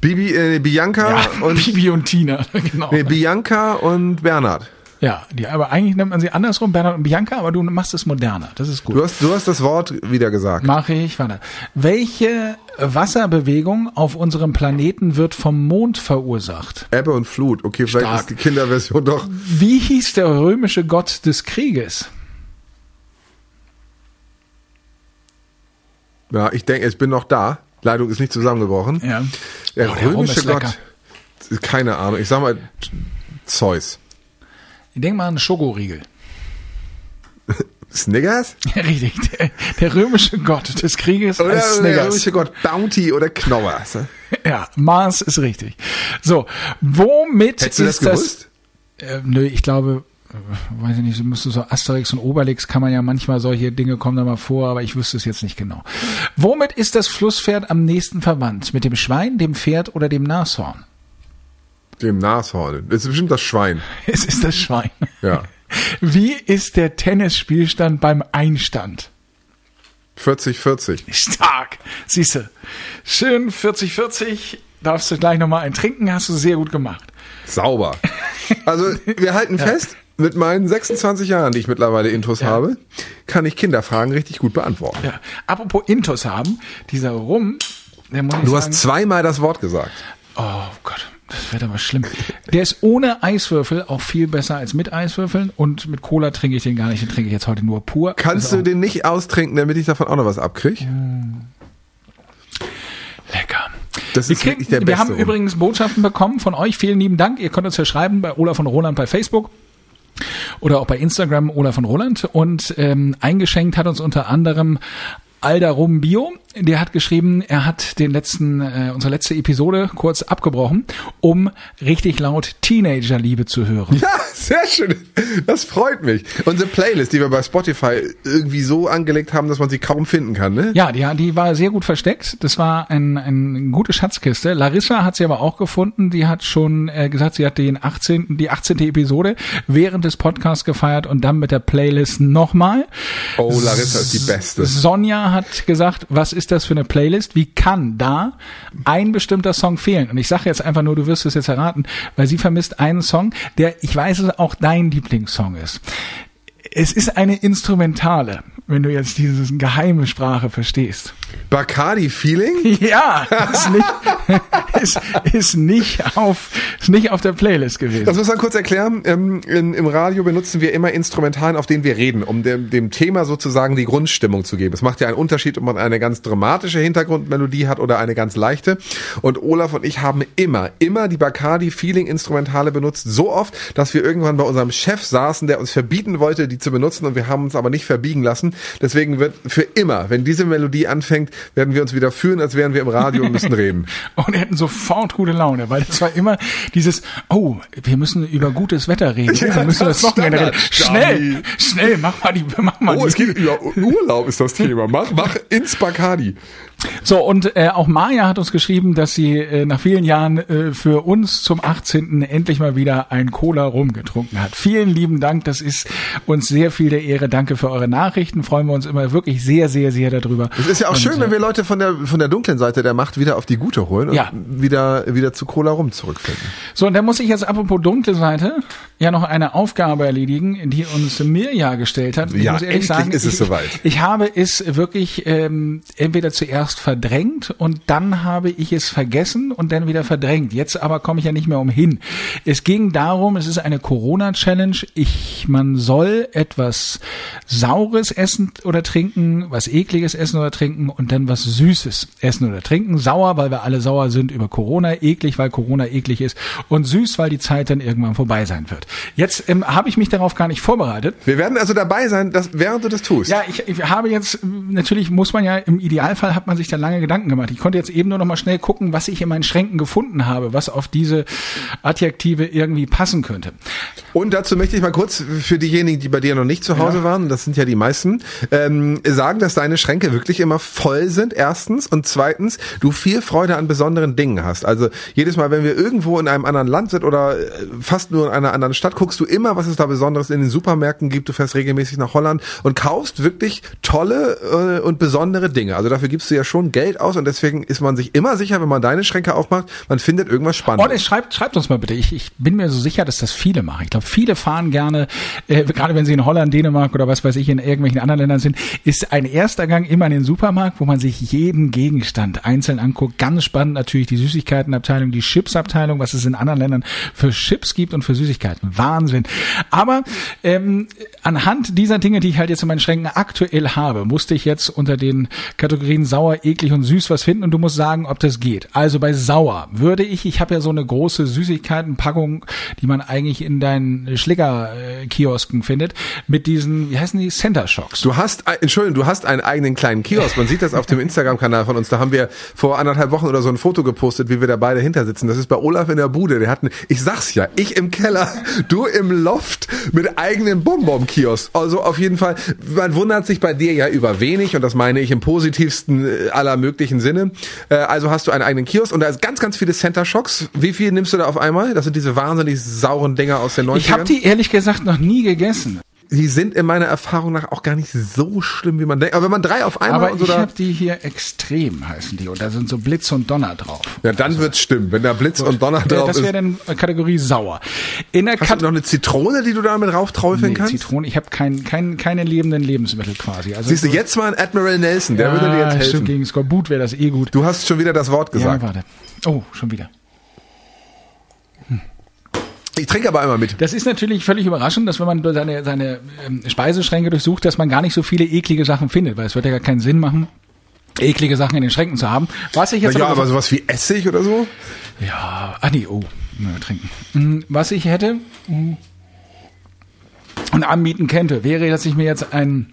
S3: Bibi, äh, Bianca (laughs) und
S2: Bibi und Tina, (laughs) genau.
S3: nee, Bianca und Bernhard.
S2: Ja, die, aber eigentlich nennt man sie andersrum, Bernhard und Bianca, aber du machst es moderner. Das ist gut.
S3: Du hast, du hast das Wort wieder gesagt.
S2: Mache ich, warte. Welche Wasserbewegung auf unserem Planeten wird vom Mond verursacht?
S3: Ebbe und Flut. Okay, vielleicht
S2: Stark.
S3: ist die Kinderversion doch.
S2: Wie hieß der römische Gott des Krieges?
S3: Ja, ich denke, ich bin noch da. Leitung ist nicht zusammengebrochen.
S2: Ja.
S3: Der
S2: Oh, der
S3: römische
S2: ist lecker.
S3: Gott. Keine Ahnung. Ich sag mal Zeus.
S2: Ich denke mal an Schokoriegel.
S3: Snickers? (laughs)
S2: Ja, richtig. Der, der römische Gott des Krieges
S3: Oder
S2: als
S3: der
S2: Snickers.
S3: römische Gott Bounty oder Knobbers. (laughs)
S2: Ja, Mars ist richtig. So, womit
S3: Hättest du das
S2: ist das?
S3: gewusst?
S2: Äh, nö, ich glaube, weiß ich nicht, müsste so Asterix und Obelix kann man ja manchmal solche Dinge kommen da mal vor, aber ich wüsste es jetzt nicht genau. Womit ist das Flusspferd am nächsten verwandt? Mit dem Schwein, dem Pferd oder dem Nashorn?
S3: Dem Nashorn. Das ist bestimmt das Schwein. (laughs)
S2: Es ist das Schwein.
S3: Ja. (laughs)
S2: Wie ist der Tennisspielstand beim Einstand?
S3: 40-40.
S2: Stark. Siehste. Schön 40-40. Darfst du gleich nochmal ein trinken, hast du sehr gut gemacht.
S3: Sauber. Also, wir halten (laughs) fest, mit meinen 26 Jahren, die ich mittlerweile Intros habe, kann ich Kinderfragen richtig gut beantworten.
S2: Ja. Apropos Intos haben, dieser Rum, der muss
S3: Du
S2: sagen,
S3: hast zweimal das Wort gesagt.
S2: Oh Gott, das wird aber schlimm. Der ist ohne Eiswürfel auch viel besser als mit Eiswürfeln und mit Cola trinke ich den gar nicht, den trinke ich jetzt heute nur pur.
S3: Kannst
S2: Das
S3: du den nicht austrinken, damit ich davon auch noch was abkriege?
S2: auch lecker.
S3: Das
S2: Wir,
S3: ist wirklich der
S2: kriegen, wir
S3: beste
S2: haben
S3: Rum.
S2: übrigens Botschaften bekommen von euch. Vielen lieben Dank. Ihr könnt uns ja schreiben bei Olaf von Roland bei Facebook oder auch bei Instagram Olaf von Roland. Und ähm, eingeschenkt hat uns unter anderem Alda Rum Bio. Der hat geschrieben, er hat den letzten, äh, unsere letzte Episode kurz abgebrochen, um richtig laut Teenagerliebe zu hören.
S3: Ja, sehr schön. Das freut mich. Unsere Playlist, die wir bei Spotify irgendwie so angelegt haben, dass man sie kaum finden kann, ne?
S2: Ja, die, die war sehr gut versteckt. Das war ein, ein gute Schatzkiste. Larissa hat sie aber auch gefunden. Die hat schon äh, gesagt, sie hat den 18., die 18. Episode während des Podcasts gefeiert und dann mit der Playlist nochmal.
S3: Oh, Larissa ist die Beste.
S2: Sonja hat gesagt, was ist das für eine Playlist? Wie kann da ein bestimmter Song fehlen? Und ich sage jetzt einfach nur, du wirst es jetzt erraten, weil sie vermisst einen Song, der, ich weiß es, auch dein Lieblingssong ist. Es ist eine Instrumentale, wenn du jetzt diese geheime Sprache verstehst.
S3: Bacardi Feeling? (laughs)
S2: Ja, ist nicht, (laughs) ist, ist nicht auf, ist nicht auf der Playlist gewesen.
S3: Das muss man kurz erklären. Ähm, in, Im Radio benutzen wir immer Instrumentalen, auf denen wir reden, um dem, dem Thema sozusagen die Grundstimmung zu geben. Es macht ja einen Unterschied, ob man eine ganz dramatische Hintergrundmelodie hat oder eine ganz leichte. Und Olaf und ich haben immer, immer die Bacardi Feeling Instrumentale benutzt. So oft, dass wir irgendwann bei unserem Chef saßen, der uns verbieten wollte, die zu benutzen und wir haben uns aber nicht verbiegen lassen. Deswegen wird für immer, wenn diese Melodie anfängt, werden wir uns wieder fühlen, als wären wir im Radio und müssen reden. (laughs)
S2: und hätten sofort gute Laune, weil das war immer dieses, oh, wir müssen über gutes Wetter reden.
S3: Ja,
S2: wir müssen
S3: das
S2: das Wochenende reden. Schnell, schnell, mach mal die, mach mal
S3: Oh,
S2: die.
S3: es geht über (laughs) Urlaub ist das Thema. Mach, mach ins Bacardi.
S2: So, und äh, auch Maja hat uns geschrieben, dass sie äh, nach vielen Jahren äh, für uns zum 18. endlich mal wieder ein Cola rumgetrunken hat. Vielen lieben Dank, das ist uns sehr viel der Ehre. Danke für eure Nachrichten, freuen wir uns immer wirklich sehr, sehr, sehr darüber.
S3: Es ist ja auch
S2: Und,
S3: schön,
S2: äh,
S3: wenn wir Leute von der, von der dunklen Seite der Macht wieder auf die gute holen und
S2: Ja.
S3: wieder, wieder zu Cola rum zurückfinden.
S2: So, und da muss ich jetzt apropos dunkle Seite ja noch eine Aufgabe erledigen, die uns Mirja gestellt hat. Ich
S3: Ja,
S2: muss ehrlich
S3: endlich
S2: sagen,
S3: ist es
S2: ich,
S3: soweit.
S2: Ich habe es wirklich ähm, entweder zuerst verdrängt und dann habe ich es vergessen und dann wieder verdrängt. Jetzt aber komme ich ja nicht mehr umhin. Es ging darum, es ist eine Corona-Challenge. Ich, man soll etwas Saures essen oder trinken, was Ekliges essen oder trinken und dann was Süßes essen oder trinken. Sauer, weil wir alle sauer sind über Corona, eklig, weil Corona eklig ist und süß, weil die Zeit dann irgendwann vorbei sein wird. Jetzt ähm, habe ich mich darauf gar nicht vorbereitet.
S3: Wir werden also dabei sein, dass, während du das tust.
S2: Ja, ich, ich habe jetzt, natürlich muss man ja, im Idealfall hat man sich da lange Gedanken gemacht. Ich konnte jetzt eben nur noch mal schnell gucken, was ich in meinen Schränken gefunden habe, was auf diese Adjektive irgendwie passen könnte.
S3: Und dazu möchte ich mal kurz für diejenigen, die bei dir noch nicht zu Hause
S2: Ja.
S3: waren, das sind ja die meisten, ähm, sagen, dass deine Schränke wirklich immer voll sind, erstens. Und zweitens, du viel Freude an besonderen Dingen hast. Also jedes Mal, wenn wir irgendwo in einem anderen Land sind oder äh, fast nur in einer anderen Stadt, guckst du immer, was es da Besonderes in den Supermärkten gibt. Du fährst regelmäßig nach Holland und kaufst wirklich tolle äh, und besondere Dinge. Also dafür gibst du ja schon Geld aus und deswegen ist man sich immer sicher, wenn man deine Schränke aufmacht, man findet irgendwas
S2: Und
S3: Spannendes.
S2: es schreibt, schreibt uns mal bitte. Ich, ich bin mir so sicher, dass das viele machen. Ich glaube, viele fahren gerne, äh, gerade wenn sie in Holland, Dänemark oder was weiß ich, in irgendwelchen anderen Ländern sind, ist ein erster Gang immer in den Supermarkt, wo man sich jeden Gegenstand einzeln anguckt. Ganz spannend natürlich die Süßigkeitenabteilung, die Chipsabteilung, was es in anderen Ländern für Chips gibt und für Süßigkeiten. Wahnsinn. Aber ähm, anhand dieser Dinge, die ich halt jetzt in meinen Schränken aktuell habe, musste ich jetzt unter den Kategorien sauer, eklig und süß was finden und du musst sagen, ob das geht. Also bei sauer würde ich, ich habe ja so eine große Süßigkeitenpackung, die man eigentlich in deinen Schlägerkiosken findet, mit diesen, wie heißen die, Center Shocks.
S3: Du hast, ein- Entschuldigung, du hast einen eigenen kleinen Kiosk. Man sieht das auf dem Instagram-Kanal von uns. Da haben wir vor anderthalb Wochen oder so ein Foto gepostet, wie wir da beide hinter. Das ist bei Olaf in der Bude. Der hat, einen, ich sag's ja, ich im Keller, (laughs) du im Loft mit eigenem Bonbon-Kiosk. Also auf jeden Fall, man wundert sich bei dir ja über wenig und das meine ich im positivsten äh, aller möglichen Sinne. Äh, Also hast du einen eigenen Kiosk und da ist ganz, ganz viele Center Shocks. Wie viel nimmst du da auf einmal? Das sind diese wahnsinnig sauren Dinger aus den 90ern.
S2: Ich habe die ehrlich gesagt noch nie gegessen.
S3: Die sind in meiner Erfahrung nach auch gar nicht so schlimm, wie man denkt. Aber wenn man drei auf einmal
S2: Aber
S3: so
S2: ich
S3: da,
S2: habe die hier extrem heißen die und da sind so Blitz und Donner drauf.
S3: ja, dann wird's stimmen. Wenn da Blitz und Donner
S2: Äh,
S3: drauf
S2: das wäre
S3: ist.
S2: dann Kategorie sauer. In der
S3: Hast du
S2: Kategorie
S3: noch eine Zitrone, die du da mit raufträufeln
S2: Nee,
S3: kannst?
S2: Zitrone, ich habe kein, kein, keine lebenden Lebensmittel quasi. Also
S3: Siehst du, jetzt mal ein Admiral Nelson, der
S2: ja,
S3: würde dir jetzt helfen.
S2: Stimmt, gegen Skorbut wäre das eh gut.
S3: Du hast schon wieder das Wort
S2: Ja,
S3: gesagt.
S2: warte. Oh, schon wieder.
S3: Ich trinke aber einmal mit.
S2: Das ist natürlich völlig überraschend, dass wenn man seine, seine ähm, Speiseschränke durchsucht, dass man gar nicht so viele eklige Sachen findet, weil es wird ja gar keinen Sinn machen, eklige Sachen in den Schränken zu haben. Was ich
S3: Ja,
S2: jetzt
S3: ja,
S2: aber,
S3: aber sowas wie Essig oder so?
S2: ja, ah nee, oh, ja, trinken. Mm, Was ich hätte mm, und anbieten könnte, wäre, dass ich mir jetzt ein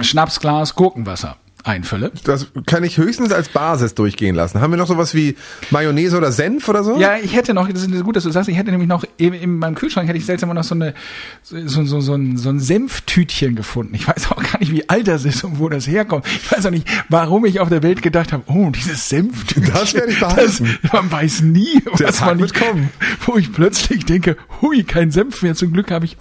S2: Schnapsglas Gurkenwasser einfülle.
S3: Das kann ich höchstens als Basis durchgehen lassen. Haben wir noch sowas wie Mayonnaise oder Senf oder so?
S2: Ja, ich hätte noch, das ist gut, dass du sagst, ich hätte nämlich noch, in, in meinem Kühlschrank hätte ich seltsam noch so eine, so, so, so, ein, so ein Senftütchen gefunden. Ich weiß auch gar nicht, wie alt das ist und wo das herkommt. Ich weiß auch nicht, warum ich auf der Welt gedacht habe, oh, dieses Senftütchen.
S3: Das werde ich behalten.
S2: Das, man weiß nie, was man nicht,
S3: kommen.
S2: wo ich plötzlich denke, hui, kein Senf mehr. Zum Glück habe ich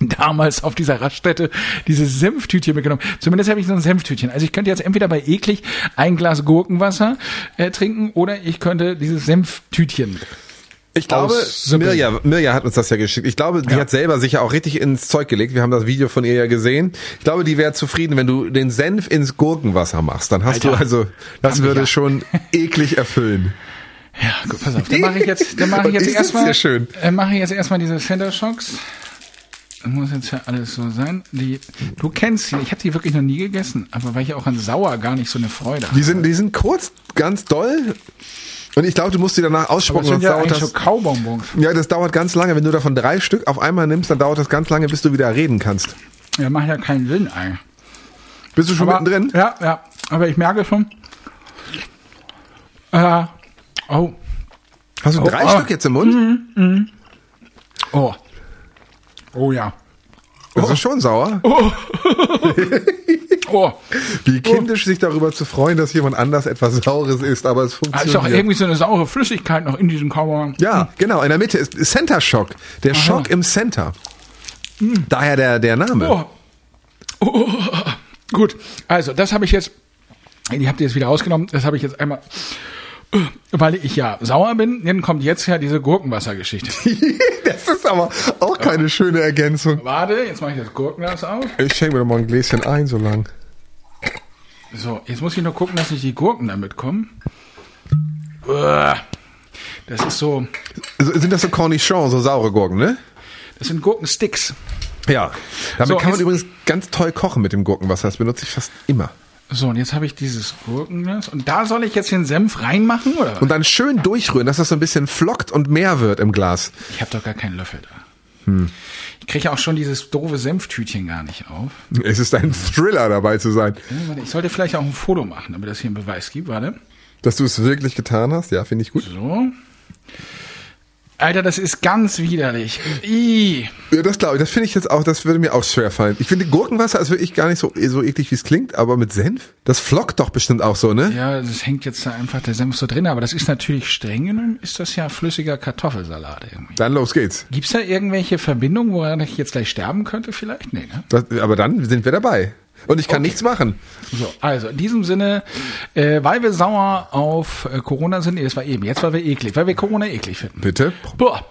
S2: damals auf dieser Raststätte dieses Senftütchen mitgenommen. Zumindest habe ich so ein Senftütchen. Also ich könnte jetzt entweder bei eklig ein Glas Gurkenwasser äh, trinken oder ich könnte dieses Senftütchen.
S3: Ich glaube. Mirja, Mirja hat uns das ja geschickt. Ich glaube, die
S2: Ja.
S3: hat selber sich ja auch richtig ins Zeug gelegt. Wir haben das Video von ihr ja gesehen. Ich glaube, die wäre zufrieden, wenn du den Senf ins Gurkenwasser machst. Dann hast
S2: Alter.
S3: du also, das würde
S2: ja.
S3: schon eklig erfüllen.
S2: Ja, gut, pass auf. Dann mache ich jetzt, dann mache ich jetzt erstmal, äh, mache ich jetzt erstmal diese Center Shocks. Das muss jetzt ja alles so sein. Die, du kennst sie. Ich habe die wirklich noch nie gegessen, aber weil ich auch an Sauer gar nicht so eine Freude habe.
S3: Die sind, die sind kurz, ganz doll. Und ich glaube, du musst die danach ausspucken.
S2: das sind ja
S3: das,
S2: so Kaubonbons.
S3: ja, das dauert ganz lange. Wenn du davon drei Stück auf einmal nimmst, dann dauert das ganz lange, bis du wieder reden kannst.
S2: Ja, macht ja keinen Sinn eigentlich.
S3: Bist du schon
S2: Aber,
S3: mittendrin?
S2: Ja, ja. Aber ich merke schon. Äh, oh,
S3: Hast du
S2: Oh,
S3: drei
S2: oh.
S3: Stück jetzt im Mund?
S2: oh. Oh ja.
S3: Das ist schon sauer.
S2: Oh. (laughs)
S3: Wie kindisch sich darüber zu freuen, dass jemand anders etwas Saures isst, aber es
S2: Da ist
S3: funktioniert.
S2: doch irgendwie so eine saure Flüssigkeit noch in diesem Kauer.
S3: Ja, genau, in der Mitte ist Center Shock. Der Schock im Center. Daher der, der Name.
S2: Oh. Oh. Gut, also das habe ich jetzt, die habt ihr jetzt wieder rausgenommen, das habe ich jetzt einmal, weil ich ja sauer bin, dann kommt jetzt ja diese Gurkenwassergeschichte. (laughs)
S3: Das ist aber auch keine schöne Ergänzung.
S2: Warte, jetzt mache ich das Gurkenglas auf.
S3: Ich schenke mir doch mal ein Gläschen ein, so lang.
S2: So, jetzt muss ich nur gucken, dass nicht die Gurken damit kommen. Das ist so,
S3: Sind das so Cornichons, so saure Gurken, ne?
S2: das sind Gurkensticks.
S3: Ja. Damit
S2: So,
S3: kann man übrigens ganz toll kochen mit dem Gurkenwasser. Das benutze ich fast immer.
S2: So, und jetzt habe ich dieses Gurkenglas. Und da soll ich jetzt den Senf reinmachen, oder?
S3: Und dann schön durchrühren, dass das so ein bisschen flockt und mehr wird im Glas.
S2: Ich habe doch gar keinen Löffel da. Ich kriege auch schon dieses doofe Senftütchen gar nicht auf.
S3: Es ist ein Thriller dabei zu sein.
S2: Ja, warte, Ich sollte vielleicht auch ein Foto machen, damit das hier einen Beweis gibt. Warte.
S3: Dass du es wirklich getan hast, ja, finde ich gut.
S2: So. Alter, das ist ganz widerlich. Ih.
S3: Ja, das glaube ich. Das finde ich jetzt auch, das würde mir auch schwer fallen. Ich finde Gurkenwasser ist wirklich gar nicht so, so eklig, wie es klingt, aber mit Senf, das flockt doch bestimmt auch so, ne?
S2: Ja, das hängt jetzt da einfach der Senf so drin, aber das ist natürlich streng genommen, ist das ja flüssiger Kartoffelsalat irgendwie.
S3: Dann los geht's.
S2: Gibt's da irgendwelche Verbindungen, woran ich jetzt gleich sterben könnte vielleicht? Nee, ne?
S3: Das, aber dann sind wir dabei. Und ich kann nichts machen.
S2: So, also in diesem Sinne, äh, weil wir sauer auf äh, Corona sind, nee, das war eben, jetzt weil wir eklig, weil wir Corona eklig finden.
S3: Bitte?
S2: Boah.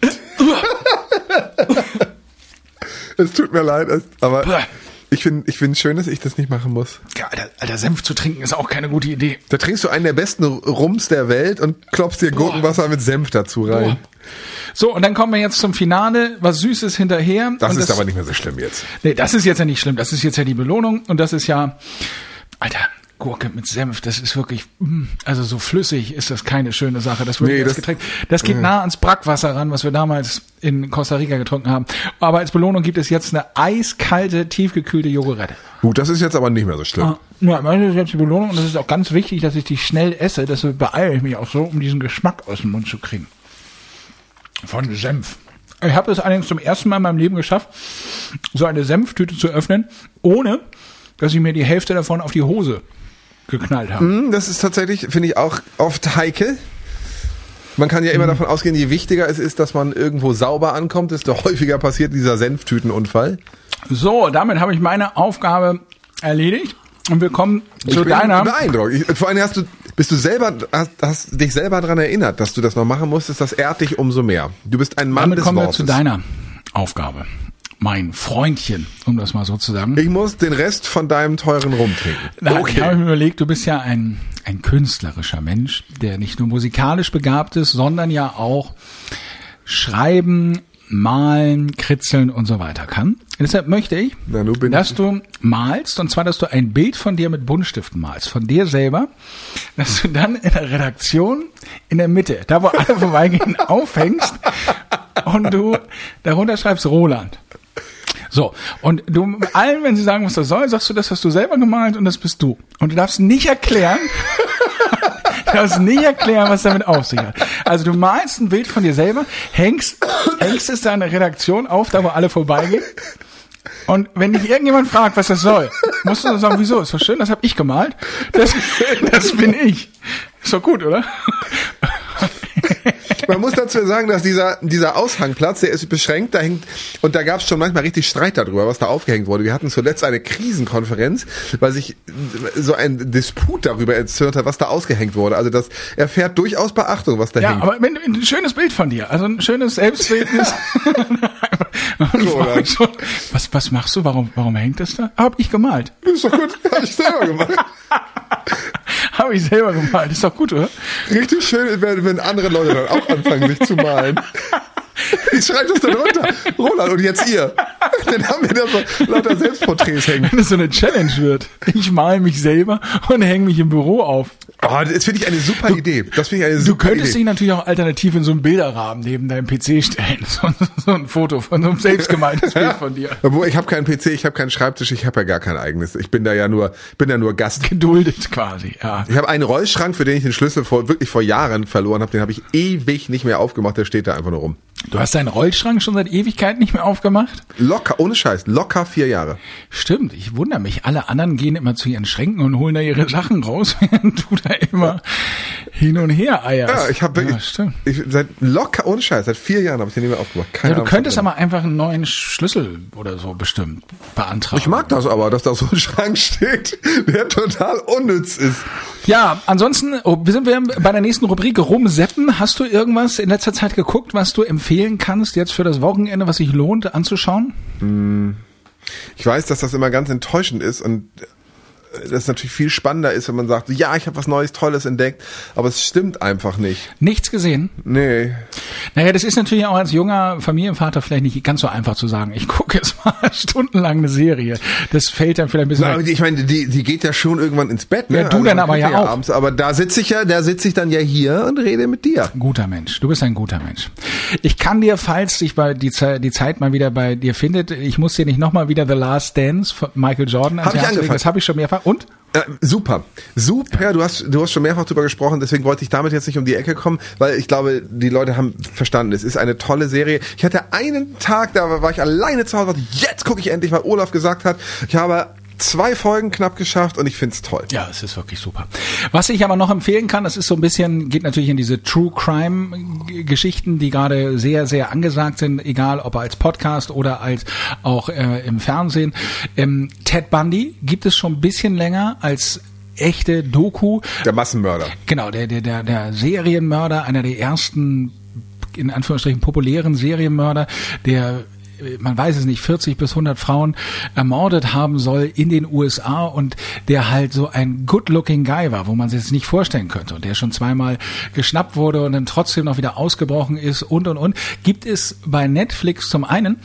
S2: (laughs)
S3: Es tut mir leid, aber
S2: Bäh.
S3: Ich finde ich finde schön, dass ich das nicht machen muss.
S2: Ja, Alter, Alter, Senf zu trinken ist auch keine gute Idee.
S3: Da trinkst du einen der besten Rums der Welt und klopfst dir Gurkenwasser mit Senf dazu rein.
S2: So, und dann kommen wir jetzt zum Finale, was Süßes hinterher.
S3: Das
S2: und
S3: ist aber nicht mehr so schlimm jetzt.
S2: Nee, das ist jetzt ja nicht schlimm. Das ist jetzt ja die Belohnung. Und das ist ja, Alter, Gurke mit Senf, das ist wirklich, mm, also so flüssig ist das keine schöne Sache. Das,
S3: Nee,
S2: das
S3: das-
S2: Getränk, das geht nah ans Brackwasser ran, was wir damals in Costa Rica getrunken haben. Aber als Belohnung gibt es jetzt eine eiskalte, tiefgekühlte Jogurette.
S3: Gut, das ist jetzt aber nicht mehr so schlimm.
S2: Ah, Ja, das ist jetzt die Belohnung und das ist auch ganz wichtig, dass ich die schnell esse. Deshalb beeile ich mich auch so, um diesen Geschmack aus dem Mund zu kriegen. Von Senf. Ich habe es allerdings zum ersten Mal in meinem Leben geschafft, so eine Senftüte zu öffnen, ohne dass ich mir die Hälfte davon auf die Hose geknallt habe.
S3: Hm, Das ist tatsächlich, finde ich, auch oft heikel. Man kann ja immer davon ausgehen, je wichtiger es ist, dass man irgendwo sauber ankommt, desto (laughs) häufiger passiert dieser Senftütenunfall.
S2: So, damit habe ich meine Aufgabe erledigt und wir kommen
S3: Ich
S2: zu
S3: bin
S2: deiner.
S3: beeindruckt. Ich, vor allem hast du, bist du selber, hast, hast dich selber daran erinnert, dass du das noch machen musstest, das ehrt dich umso mehr. Du bist ein Mann
S2: Damit
S3: des
S2: kommen wir
S3: Wortes.
S2: zu deiner Aufgabe. Mein Freundchen, um das mal so zu sagen.
S3: Ich muss den Rest von deinem teurenRum trinken.
S2: Nein, Ich habe mir überlegt, du bist ja ein, ein künstlerischer Mensch, der nicht nur musikalisch begabt ist, sondern ja auch schreiben, malen, kritzeln und so weiter kann. Deshalb möchte ich,
S3: Na,
S2: dass
S3: ich-
S2: du malst, und zwar, dass du ein Bild von dir mit Buntstiften malst, von dir selber, dass du dann in der Redaktion in der Mitte, da wo alle (laughs) vorbeigehen, aufhängst und du darunter schreibst Roland. So, und du allen, wenn sie sagen, was das soll, sagst du, das hast du selber gemalt und das bist du. Und du darfst nicht erklären, (laughs) du darfst nicht erklären, was damit auf sich hat. Also du malst ein Bild von dir selber, hängst, hängst es da in der Redaktion auf, da wo alle vorbeigehen. Und wenn dich irgendjemand fragt, was das soll, musst du sagen, wieso? Ist doch schön, das habe ich gemalt. Das, (laughs) das bin ich. Ist doch gut, oder?
S3: Man muss dazu sagen, dass dieser, dieser Aushangplatz, der ist beschränkt, da hängt, und da gab es schon manchmal richtig Streit darüber, was da aufgehängt wurde. Wir hatten zuletzt eine Krisenkonferenz, weil sich so ein Disput darüber erzürnt hat, was da ausgehängt wurde. Also das erfährt durchaus Beachtung, was da
S2: Ja,
S3: hängt.
S2: aber wenn, ein schönes Bild von dir, also ein schönes Selbstbildnis. (laughs) Schon, was, was machst du? Warum, warum hängt das da? Hab ich gemalt.
S3: ist doch gut, hab ich selber gemacht. (laughs)
S2: Habe ich selber gemalt. Ist doch gut, oder?
S3: Richtig schön, wenn, wenn andere Leute dann auch anfangen, sich zu malen. Ich schreibe das dann runter. Roland, und jetzt ihr. Dann haben wir da so lauter Selbstporträts hängen.
S2: Wenn es so eine Challenge wird. Ich male mich selber und hänge mich im Büro auf.
S3: Oh, Ah, das finde ich eine super Idee. Das finde ich eine
S2: Du
S3: super
S2: könntest
S3: Idee.
S2: dich natürlich auch alternativ in so einen Bilderrahmen neben deinem PC stellen. (laughs) So, so ein Foto von so einem selbstgemeintes Bild von dir. (laughs)
S3: Obwohl, ich habe keinen PC, ich habe keinen Schreibtisch, ich habe ja gar kein eigenes. Ich bin da ja nur, bin ja nur Gast.
S2: Geduldet quasi, ja.
S3: Ich habe einen Rollschrank, für den ich den Schlüssel vor, wirklich vor Jahren verloren habe. Den habe ich ewig nicht mehr aufgemacht. Der steht da einfach nur rum.
S2: Du hast deinen Rollschrank schon seit Ewigkeit nicht mehr aufgemacht?
S3: Locker, ohne Scheiß, locker vier Jahre.
S2: Stimmt, ich wundere mich. Alle anderen gehen immer zu ihren Schränken und holen da ihre Sachen raus, (laughs) während du da (laughs) immer hin und her eierst.
S3: Ja, ich habe
S2: ja, stimmt.
S3: ich, seit locker, ohne Scheiß, seit vier Jahren habe ich den nicht mehr aufgemacht. Keine
S2: Ja, du
S3: Ahnung,
S2: könntest aber einfach einen neuen Schlüssel oder so bestimmt beantragen.
S3: Ich mag das aber, dass da so ein Schrank steht, der total unnütz ist.
S2: Ja, ansonsten oh, sind wir bei der nächsten Rubrik rumseppen. Hast du irgendwas in letzter Zeit geguckt, was du empfehlen kannst jetzt für das Wochenende, was sich lohnt anzuschauen?
S3: Ich weiß, dass das immer ganz enttäuschend ist und das natürlich viel spannender ist, wenn man sagt, ja, ich habe was Neues, Tolles entdeckt, aber es stimmt einfach nicht.
S2: Nichts gesehen?
S3: Nee.
S2: Naja, das ist natürlich auch als junger Familienvater vielleicht nicht ganz so einfach zu sagen. Ich gucke jetzt mal (laughs) stundenlang eine Serie. Das fällt dann vielleicht ein bisschen
S3: Na, ich meine, die, die geht ja schon irgendwann ins Bett. Ne?
S2: Ja, du dann
S3: man
S2: aber
S3: guckt
S2: ja auch.
S3: Abends, aber da sitze ich ja, da sitze ich dann ja hier und rede mit dir.
S2: Guter Mensch. Du bist ein guter Mensch. Ich kann dir, falls sich bei die, die Zeit mal wieder bei dir findet, ich muss dir nicht nochmal wieder The Last Dance von Michael Jordan ans
S3: Hab ich
S2: legen. Das habe ich schon mehrfach. Und?
S3: Äh, super, super. Du hast, du hast schon mehrfach drüber gesprochen, deswegen wollte ich damit jetzt nicht um die Ecke kommen, weil ich glaube, die Leute haben verstanden, es ist eine tolle Serie. Ich hatte einen Tag, da war ich alleine zu Hause, jetzt gucke ich endlich, weil Olaf gesagt hat. Ich habe zwei Folgen knapp geschafft und ich find's toll.
S2: Ja, es ist wirklich super. Was ich aber noch empfehlen kann, das ist so ein bisschen, geht natürlich in diese True Crime Geschichten, die gerade sehr, sehr angesagt sind, egal ob als Podcast oder als auch äh, im Fernsehen. Ähm, Ted Bundy gibt es schon ein bisschen länger als echte Doku.
S3: Der Massenmörder.
S2: Genau, der, der, der, der Serienmörder, einer der ersten, in Anführungsstrichen, populären Serienmörder, der äh, man weiß es nicht, 40 bis 100 Frauen ermordet haben soll in den USA und der halt so ein good-looking Guy war, wo man sich das nicht vorstellen könnte und der schon zweimal geschnappt wurde und dann trotzdem noch wieder ausgebrochen ist und und und. Gibt es bei Netflix zum einen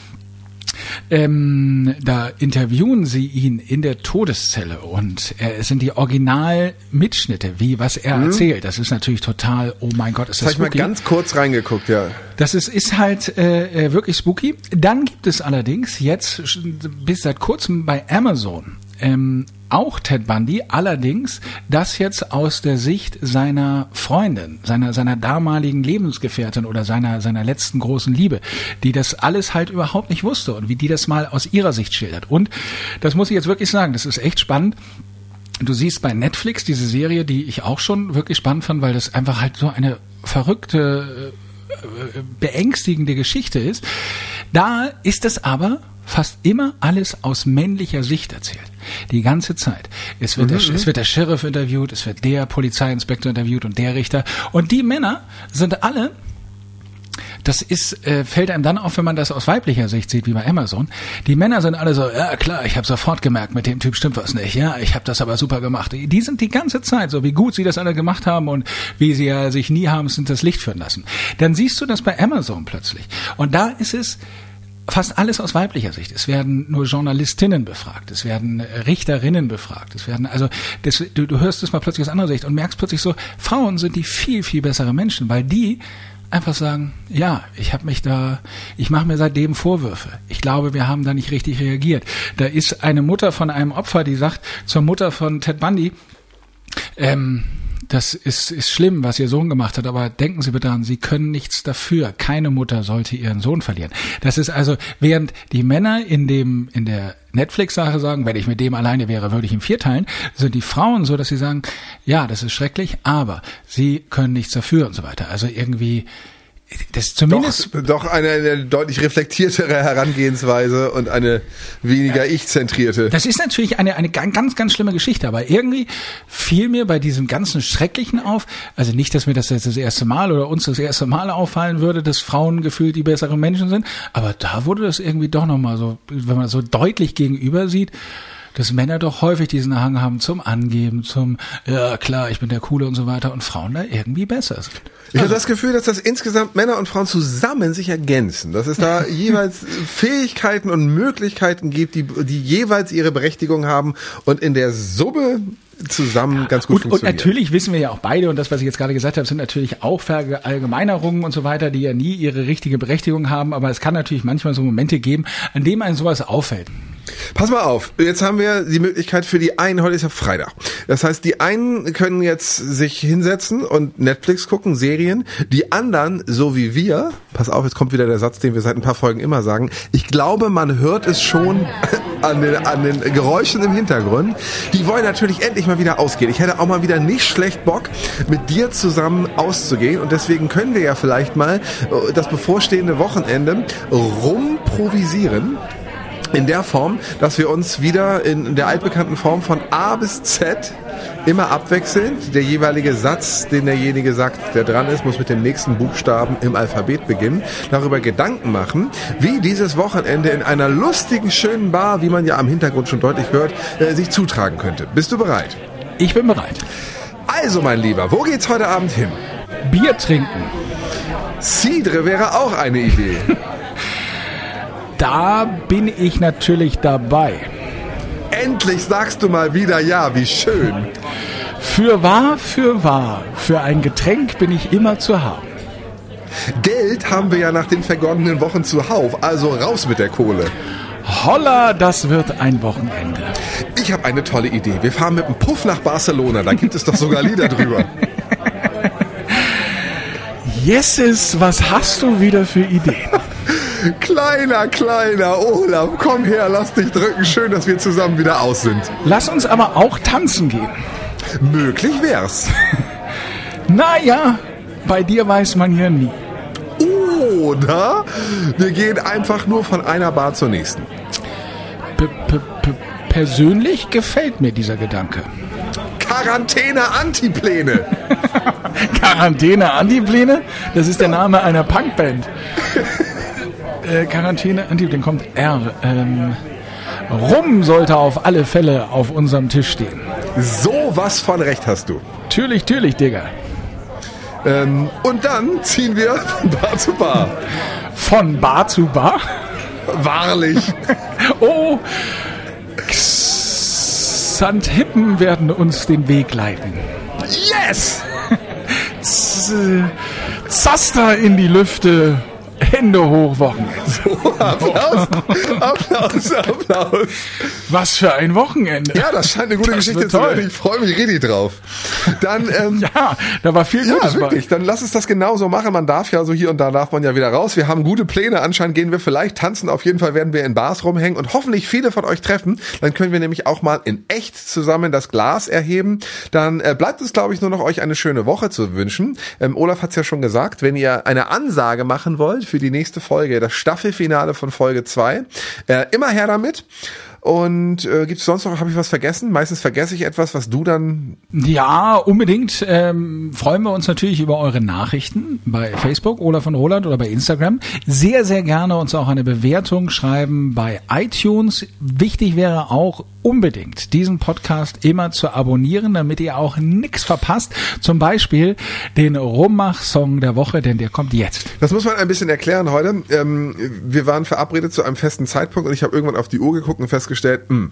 S2: ähm, da interviewen sie ihn in der Todeszelle und äh, es sind die Originalmitschnitte, wie was er erzählt. Das ist natürlich total, oh mein Gott, ist
S3: Das
S2: das
S3: habe ich mal
S2: spooky.
S3: ganz kurz reingeguckt, ja.
S2: Das ist, ist halt äh, äh, wirklich spooky. Dann gibt es allerdings jetzt bis seit kurzem bei Amazon ähm, auch Ted Bundy, allerdings das jetzt aus der Sicht seiner Freundin, seiner seiner damaligen Lebensgefährtin oder seiner seiner letzten großen Liebe, die das alles halt überhaupt nicht wusste und wie die das mal aus ihrer Sicht schildert. Und das muss ich jetzt wirklich sagen, das ist echt spannend. Du siehst bei Netflix diese Serie, die ich auch schon wirklich spannend fand, weil das einfach halt so eine verrückte, äh, beängstigende Geschichte ist. Da ist es aber fast immer alles aus männlicher Sicht erzählt. Die ganze Zeit. Es wird, der, es wird der Sheriff interviewt, es wird der Polizeiinspektor interviewt und der Richter. Und die Männer sind alle das ist, äh, fällt einem dann auf, wenn man das aus weiblicher Sicht sieht, wie bei Amazon. Die Männer sind alle so, ja klar, ich habe sofort gemerkt, mit dem Typ stimmt was nicht. Ja, ich habe das aber super gemacht. Die die sind die ganze Zeit so, wie gut sie das alle gemacht haben und wie sie ja sich nie haben sind das Licht führen lassen. Dann siehst du das bei Amazon plötzlich. Und da ist es fast alles aus weiblicher Sicht. Es werden nur Journalistinnen befragt, es werden Richterinnen befragt, es werden also das, du, du hörst es mal plötzlich aus anderer Sicht und merkst plötzlich so, Frauen sind die viel viel bessere Menschen, weil die einfach sagen, ja, ich habe mich da, ich mache mir seitdem Vorwürfe. Ich glaube, wir haben da nicht richtig reagiert. Da ist eine Mutter von einem Opfer, die sagt zur Mutter von Ted Bundy, ähm, das ist, ist schlimm, was Ihr Sohn gemacht hat, aber denken Sie bitte daran, Sie können nichts dafür. Keine Mutter sollte ihren Sohn verlieren. Das ist also, während die Männer in dem, in der Netflix-Sache sagen, wenn ich mit dem alleine wäre, würde ich ihn vierteilen, sind die Frauen so, dass sie sagen, ja, das ist schrecklich, aber sie können nichts dafür und so weiter. Also irgendwie, das zumindest
S3: Doch, doch eine, eine deutlich reflektiertere Herangehensweise und eine weniger ich-zentrierte.
S2: Das ist natürlich eine, eine ganz, ganz, ganz schlimme Geschichte, aber irgendwie fiel mir bei diesem ganzen Schrecklichen auf, also nicht, dass mir das jetzt das erste Mal oder uns das erste Mal auffallen würde, dass Frauen gefühlt die besseren Menschen sind, aber da wurde das irgendwie doch nochmal so, wenn man so deutlich gegenüber sieht, dass Männer doch häufig diesen Hang haben zum Angeben, zum, ja klar, ich bin der Coole und so weiter und Frauen da irgendwie besser sind.
S3: Ich habe das Gefühl, dass das insgesamt Männer und Frauen zusammen sich ergänzen. Dass es da (laughs) jeweils Fähigkeiten und Möglichkeiten gibt, die, die jeweils ihre Berechtigung haben. Und in der Summe zusammen ganz gut
S2: und, und natürlich wissen wir ja auch beide, und das, was ich jetzt gerade gesagt habe, sind natürlich auch Verallgemeinerungen und so weiter, die ja nie ihre richtige Berechtigung haben, aber es kann natürlich manchmal so Momente geben, an denen einem sowas auffällt.
S3: Pass mal auf, jetzt haben wir die Möglichkeit für die einen, heute ist ja Freitag. Das heißt, die einen können jetzt sich hinsetzen und Netflix gucken, Serien. Die anderen, so wie wir, pass auf, jetzt kommt wieder der Satz, den wir seit ein paar Folgen immer sagen. Ich glaube, man hört es schon (laughs) an den, an den Geräuschen im Hintergrund. Die wollen natürlich endlich mal wieder ausgehen. Ich hätte auch mal wieder nicht schlecht Bock, mit dir zusammen auszugehen. Und deswegen können wir ja vielleicht mal äh, das bevorstehende Wochenende rumprovisieren in der Form, dass wir uns wieder in der altbekannten Form von A bis Z immer abwechselnd. Der jeweilige Satz, den derjenige sagt, der dran ist, muss mit dem nächsten Buchstaben im Alphabet beginnen. Darüber Gedanken machen, wie dieses Wochenende in einer lustigen, schönen Bar, wie man ja am Hintergrund schon deutlich hört, äh, sich zutragen könnte. Bist du bereit?
S2: Ich bin bereit.
S3: Also, mein Lieber, wo geht's heute Abend hin?
S2: Bier trinken.
S3: Cidre wäre auch eine Idee. (laughs)
S2: Da bin ich natürlich dabei.
S3: Endlich sagst du mal wieder ja, wie schön.
S2: Für wahr, für wahr, für ein Getränk bin ich immer zu haben.
S3: Geld haben wir ja nach den vergangenen Wochen zuhauf, also raus mit der Kohle.
S2: Holla, das wird ein Wochenende.
S3: Ich habe eine tolle Idee. Wir fahren mit dem Puff nach Barcelona, da gibt es doch sogar Lieder (laughs) drüber.
S2: Jesses, was hast du wieder für Ideen?
S3: Kleiner, kleiner Olaf, komm her, lass dich drücken. Schön, dass wir zusammen wieder aus sind.
S2: Lass uns aber auch tanzen gehen.
S3: Möglich wär's.
S2: naja, bei dir weiß man ja nie.
S3: Oder wir gehen einfach nur von einer Bar zur nächsten.
S2: P -p -p Persönlich gefällt mir dieser Gedanke.
S3: Quarantäne-Antipläne. (laughs)
S2: Quarantäne-Antipläne? Das ist der Name einer Punkband. (laughs) äh, Quarantäne, dann kommt R. Ähm, Rum sollte auf alle Fälle auf unserem Tisch stehen.
S3: So was von Recht hast du.
S2: Natürlich, natürlich, Digga.
S3: Ähm, und dann ziehen wir von Bar zu Bar.
S2: Von Bar zu Bar?
S3: Wahrlich. (laughs)
S2: oh, Xanthippen werden uns den Weg leiten.
S3: Yes! (laughs)
S2: Zaster in die Lüfte Hände hoch, Wochenende. (laughs)
S3: So, Applaus, Applaus, Applaus.
S2: Was für ein Wochenende.
S3: Ja, das scheint eine gute das Geschichte zu sein. Ich freue mich richtig drauf. Dann, ähm, (laughs)
S2: ja, da war viel Gutes
S3: ja, wirklich. Dann lass uns das genauso machen. Man darf ja so hier und da darf man ja wieder raus. Wir haben gute Pläne. Anscheinend gehen wir vielleicht tanzen. Auf jeden Fall werden wir in Bars rumhängen und hoffentlich viele von euch treffen. Dann können wir nämlich auch mal in echt zusammen das Glas erheben. Dann äh, bleibt es, glaube ich, nur noch euch eine schöne Woche zu wünschen. Ähm, Olaf hat es ja schon gesagt, wenn ihr eine Ansage machen wollt für die nächste Folge, das Staffelfinale von Folge 2. Äh, immer her damit. Und äh, gibt es sonst noch, habe ich was vergessen? Meistens vergesse ich etwas, was du dann.
S2: Ja, unbedingt. Ähm, freuen wir uns natürlich über eure Nachrichten bei Facebook oder von Roland oder bei Instagram. Sehr, sehr gerne uns auch eine Bewertung schreiben bei iTunes. Wichtig wäre auch unbedingt diesen Podcast immer zu abonnieren, damit ihr auch nichts verpasst. Zum Beispiel den Rummach-Song der Woche, denn der kommt jetzt.
S3: Das muss man ein bisschen erklären heute. Ähm, wir waren verabredet zu einem festen Zeitpunkt und ich habe irgendwann auf die Uhr geguckt und festgestellt, festgestellt, mh, hm,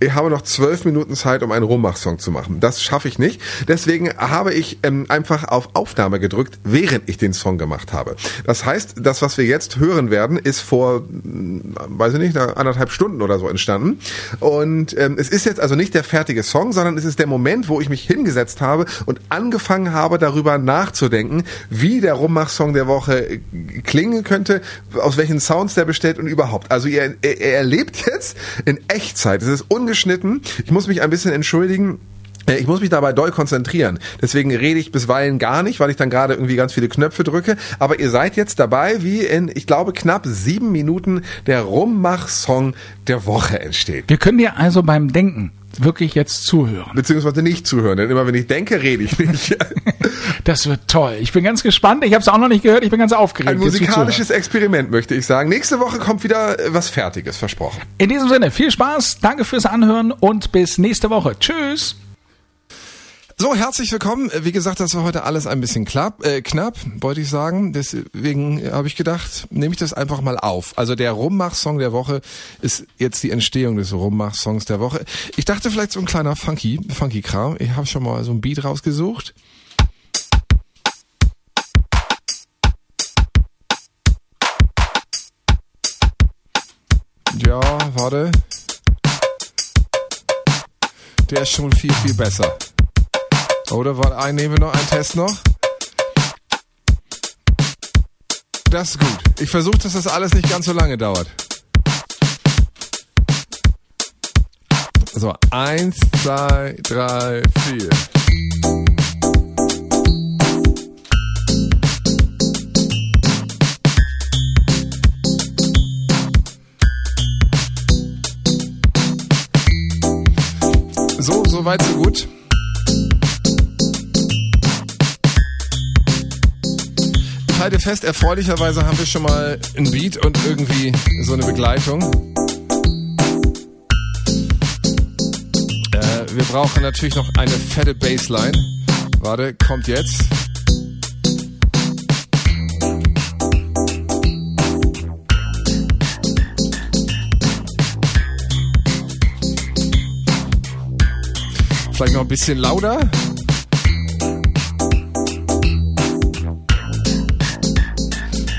S3: ich habe noch zwölf Minuten Zeit, um einen Rummach-Song zu machen. Das schaffe ich nicht. Deswegen habe ich ähm, einfach auf Aufnahme gedrückt, während ich den Song gemacht habe. Das heißt, das, was wir jetzt hören werden, ist vor, hm, weiß ich nicht, anderthalb Stunden oder so entstanden. Und ähm, es ist jetzt also nicht der fertige Song, sondern es ist der Moment, wo ich mich hingesetzt habe und angefangen habe, darüber nachzudenken, wie der Rummach-Song der Woche äh, klingen könnte, aus welchen Sounds der besteht und überhaupt. Also ihr, ihr erlebt jetzt in Echtzeit. Es ist ungeschnitten. Ich muss mich ein bisschen entschuldigen. Äh, ich muss mich dabei doll konzentrieren. Deswegen rede ich bisweilen gar nicht, weil ich dann gerade irgendwie ganz viele Knöpfe drücke. Aber ihr seid jetzt dabei, wie in, ich glaube, knapp sieben Minuten der Rummach-Song der Woche entsteht.
S2: Wir können dir also beim Denken wirklich jetzt zuhören.
S3: Beziehungsweise nicht zuhören, denn immer wenn ich denke, rede ich nicht. (laughs)
S2: das wird toll. Ich bin ganz gespannt. Ich habe es auch noch nicht gehört. Ich bin ganz aufgeregt.
S3: Ein musikalisches Experiment, möchte ich sagen. Nächste Woche kommt wieder was Fertiges, versprochen.
S2: In diesem Sinne, viel Spaß, danke fürs Anhören und bis nächste Woche. Tschüss.
S3: So, herzlich willkommen. Wie gesagt, das war heute alles ein bisschen klapp, äh, knapp, wollte ich sagen. Deswegen habe ich gedacht, nehme ich das einfach mal auf. Also der Rummach-Song der Woche ist jetzt die Entstehung des Rummach-Songs der Woche. Ich dachte vielleicht so ein kleiner Funky, Funky-Kram. Ich habe schon mal so ein Beat rausgesucht. Ja, warte. Der ist schon viel, viel besser. Oder war, nehmen wir noch einen Test noch? Das ist gut. Ich versuche, dass das alles nicht ganz so lange dauert. So, eins, zwei, drei, vier. So, so weit, so gut. Halte fest, erfreulicherweise haben wir schon mal ein Beat und irgendwie so eine Begleitung. Äh, wir brauchen natürlich noch eine fette Bassline. Warte, kommt jetzt. Vielleicht noch ein bisschen lauter.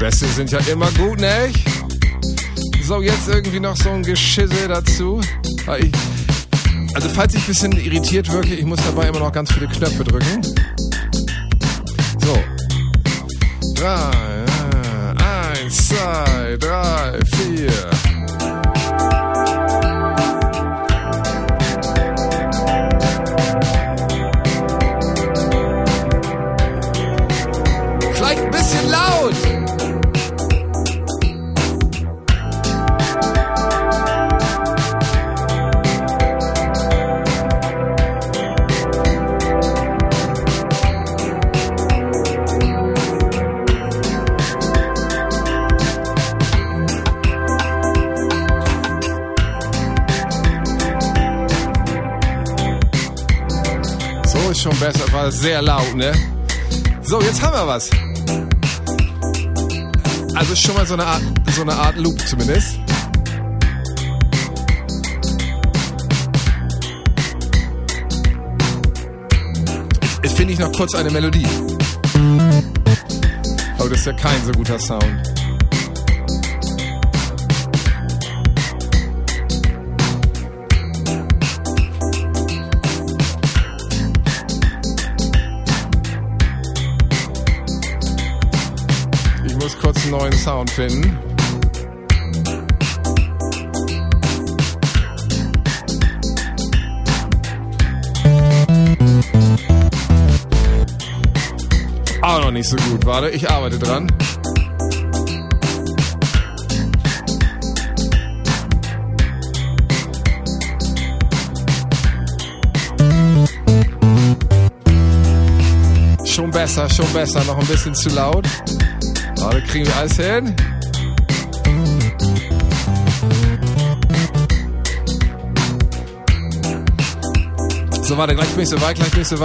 S3: Beste sind ja immer gut, ne? So, jetzt irgendwie noch so ein Geschisse dazu. Also falls ich ein bisschen irritiert wirke, ich muss dabei immer noch ganz viele Knöpfe drücken. So. Drei, eins, zwei, drei, vier. Schon besser, war sehr laut, ne? So, jetzt haben wir was. Also schon mal so eine Art, so eine Art Loop zumindest. Jetzt finde ich noch kurz eine Melodie. Oh, das ist ja kein so guter Sound. Einen neuen Sound finden. Auch noch nicht so gut. Warte, ich arbeite dran. Schon besser, schon besser. Noch ein bisschen zu laut. Warte, kriegen wir alles hin? So, warte, gleich bin ich so weit, gleich bin ich so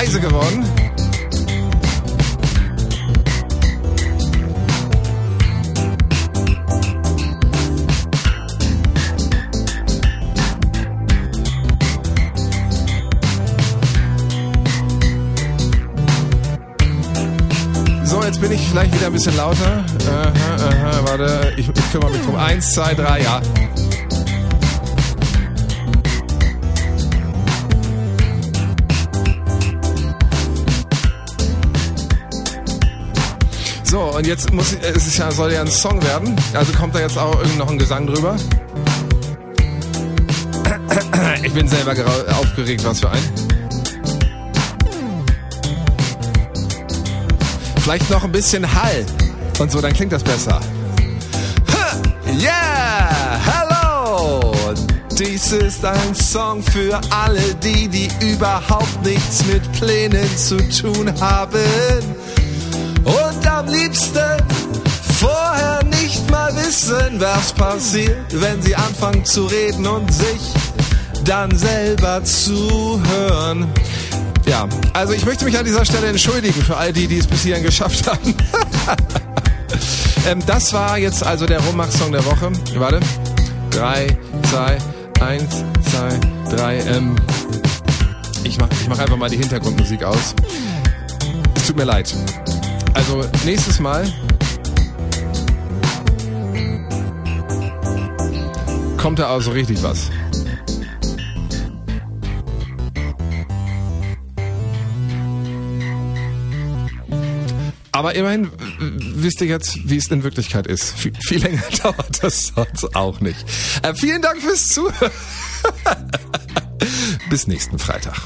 S3: leise geworden. So, jetzt bin ich vielleicht wieder ein bisschen lauter. Aha, aha, warte, ich, ich kümmere mich drum. Eins, zwei, drei, ja. So, und jetzt muss es ist ja, soll ja ein Song werden. Also kommt da jetzt auch irgend noch ein Gesang drüber. Ich bin selber aufgeregt, was für ein. Vielleicht noch ein bisschen Hall und so, dann klingt das besser. Yeah, hello! Dies ist ein Song für alle die, die überhaupt nichts mit Plänen zu tun haben. Und am liebsten vorher nicht mal wissen, was passiert, wenn sie anfangen zu reden und sich dann selber zuhören. Ja, also ich möchte mich an dieser Stelle entschuldigen für all die, die es bis hierhin geschafft haben. (laughs) ähm, das war jetzt also der Rummach-Song der Woche. Warte. Drei, zwei, eins, zwei, drei. Ähm, ich mach, ich mach einfach mal die Hintergrundmusik aus. Es tut mir leid. Also nächstes Mal kommt da also richtig was. Aber immerhin wisst ihr jetzt, wie es in Wirklichkeit ist. Viel, viel länger (laughs) dauert das sonst auch nicht. Äh, vielen Dank fürs Zuhören. (laughs) Bis nächsten Freitag.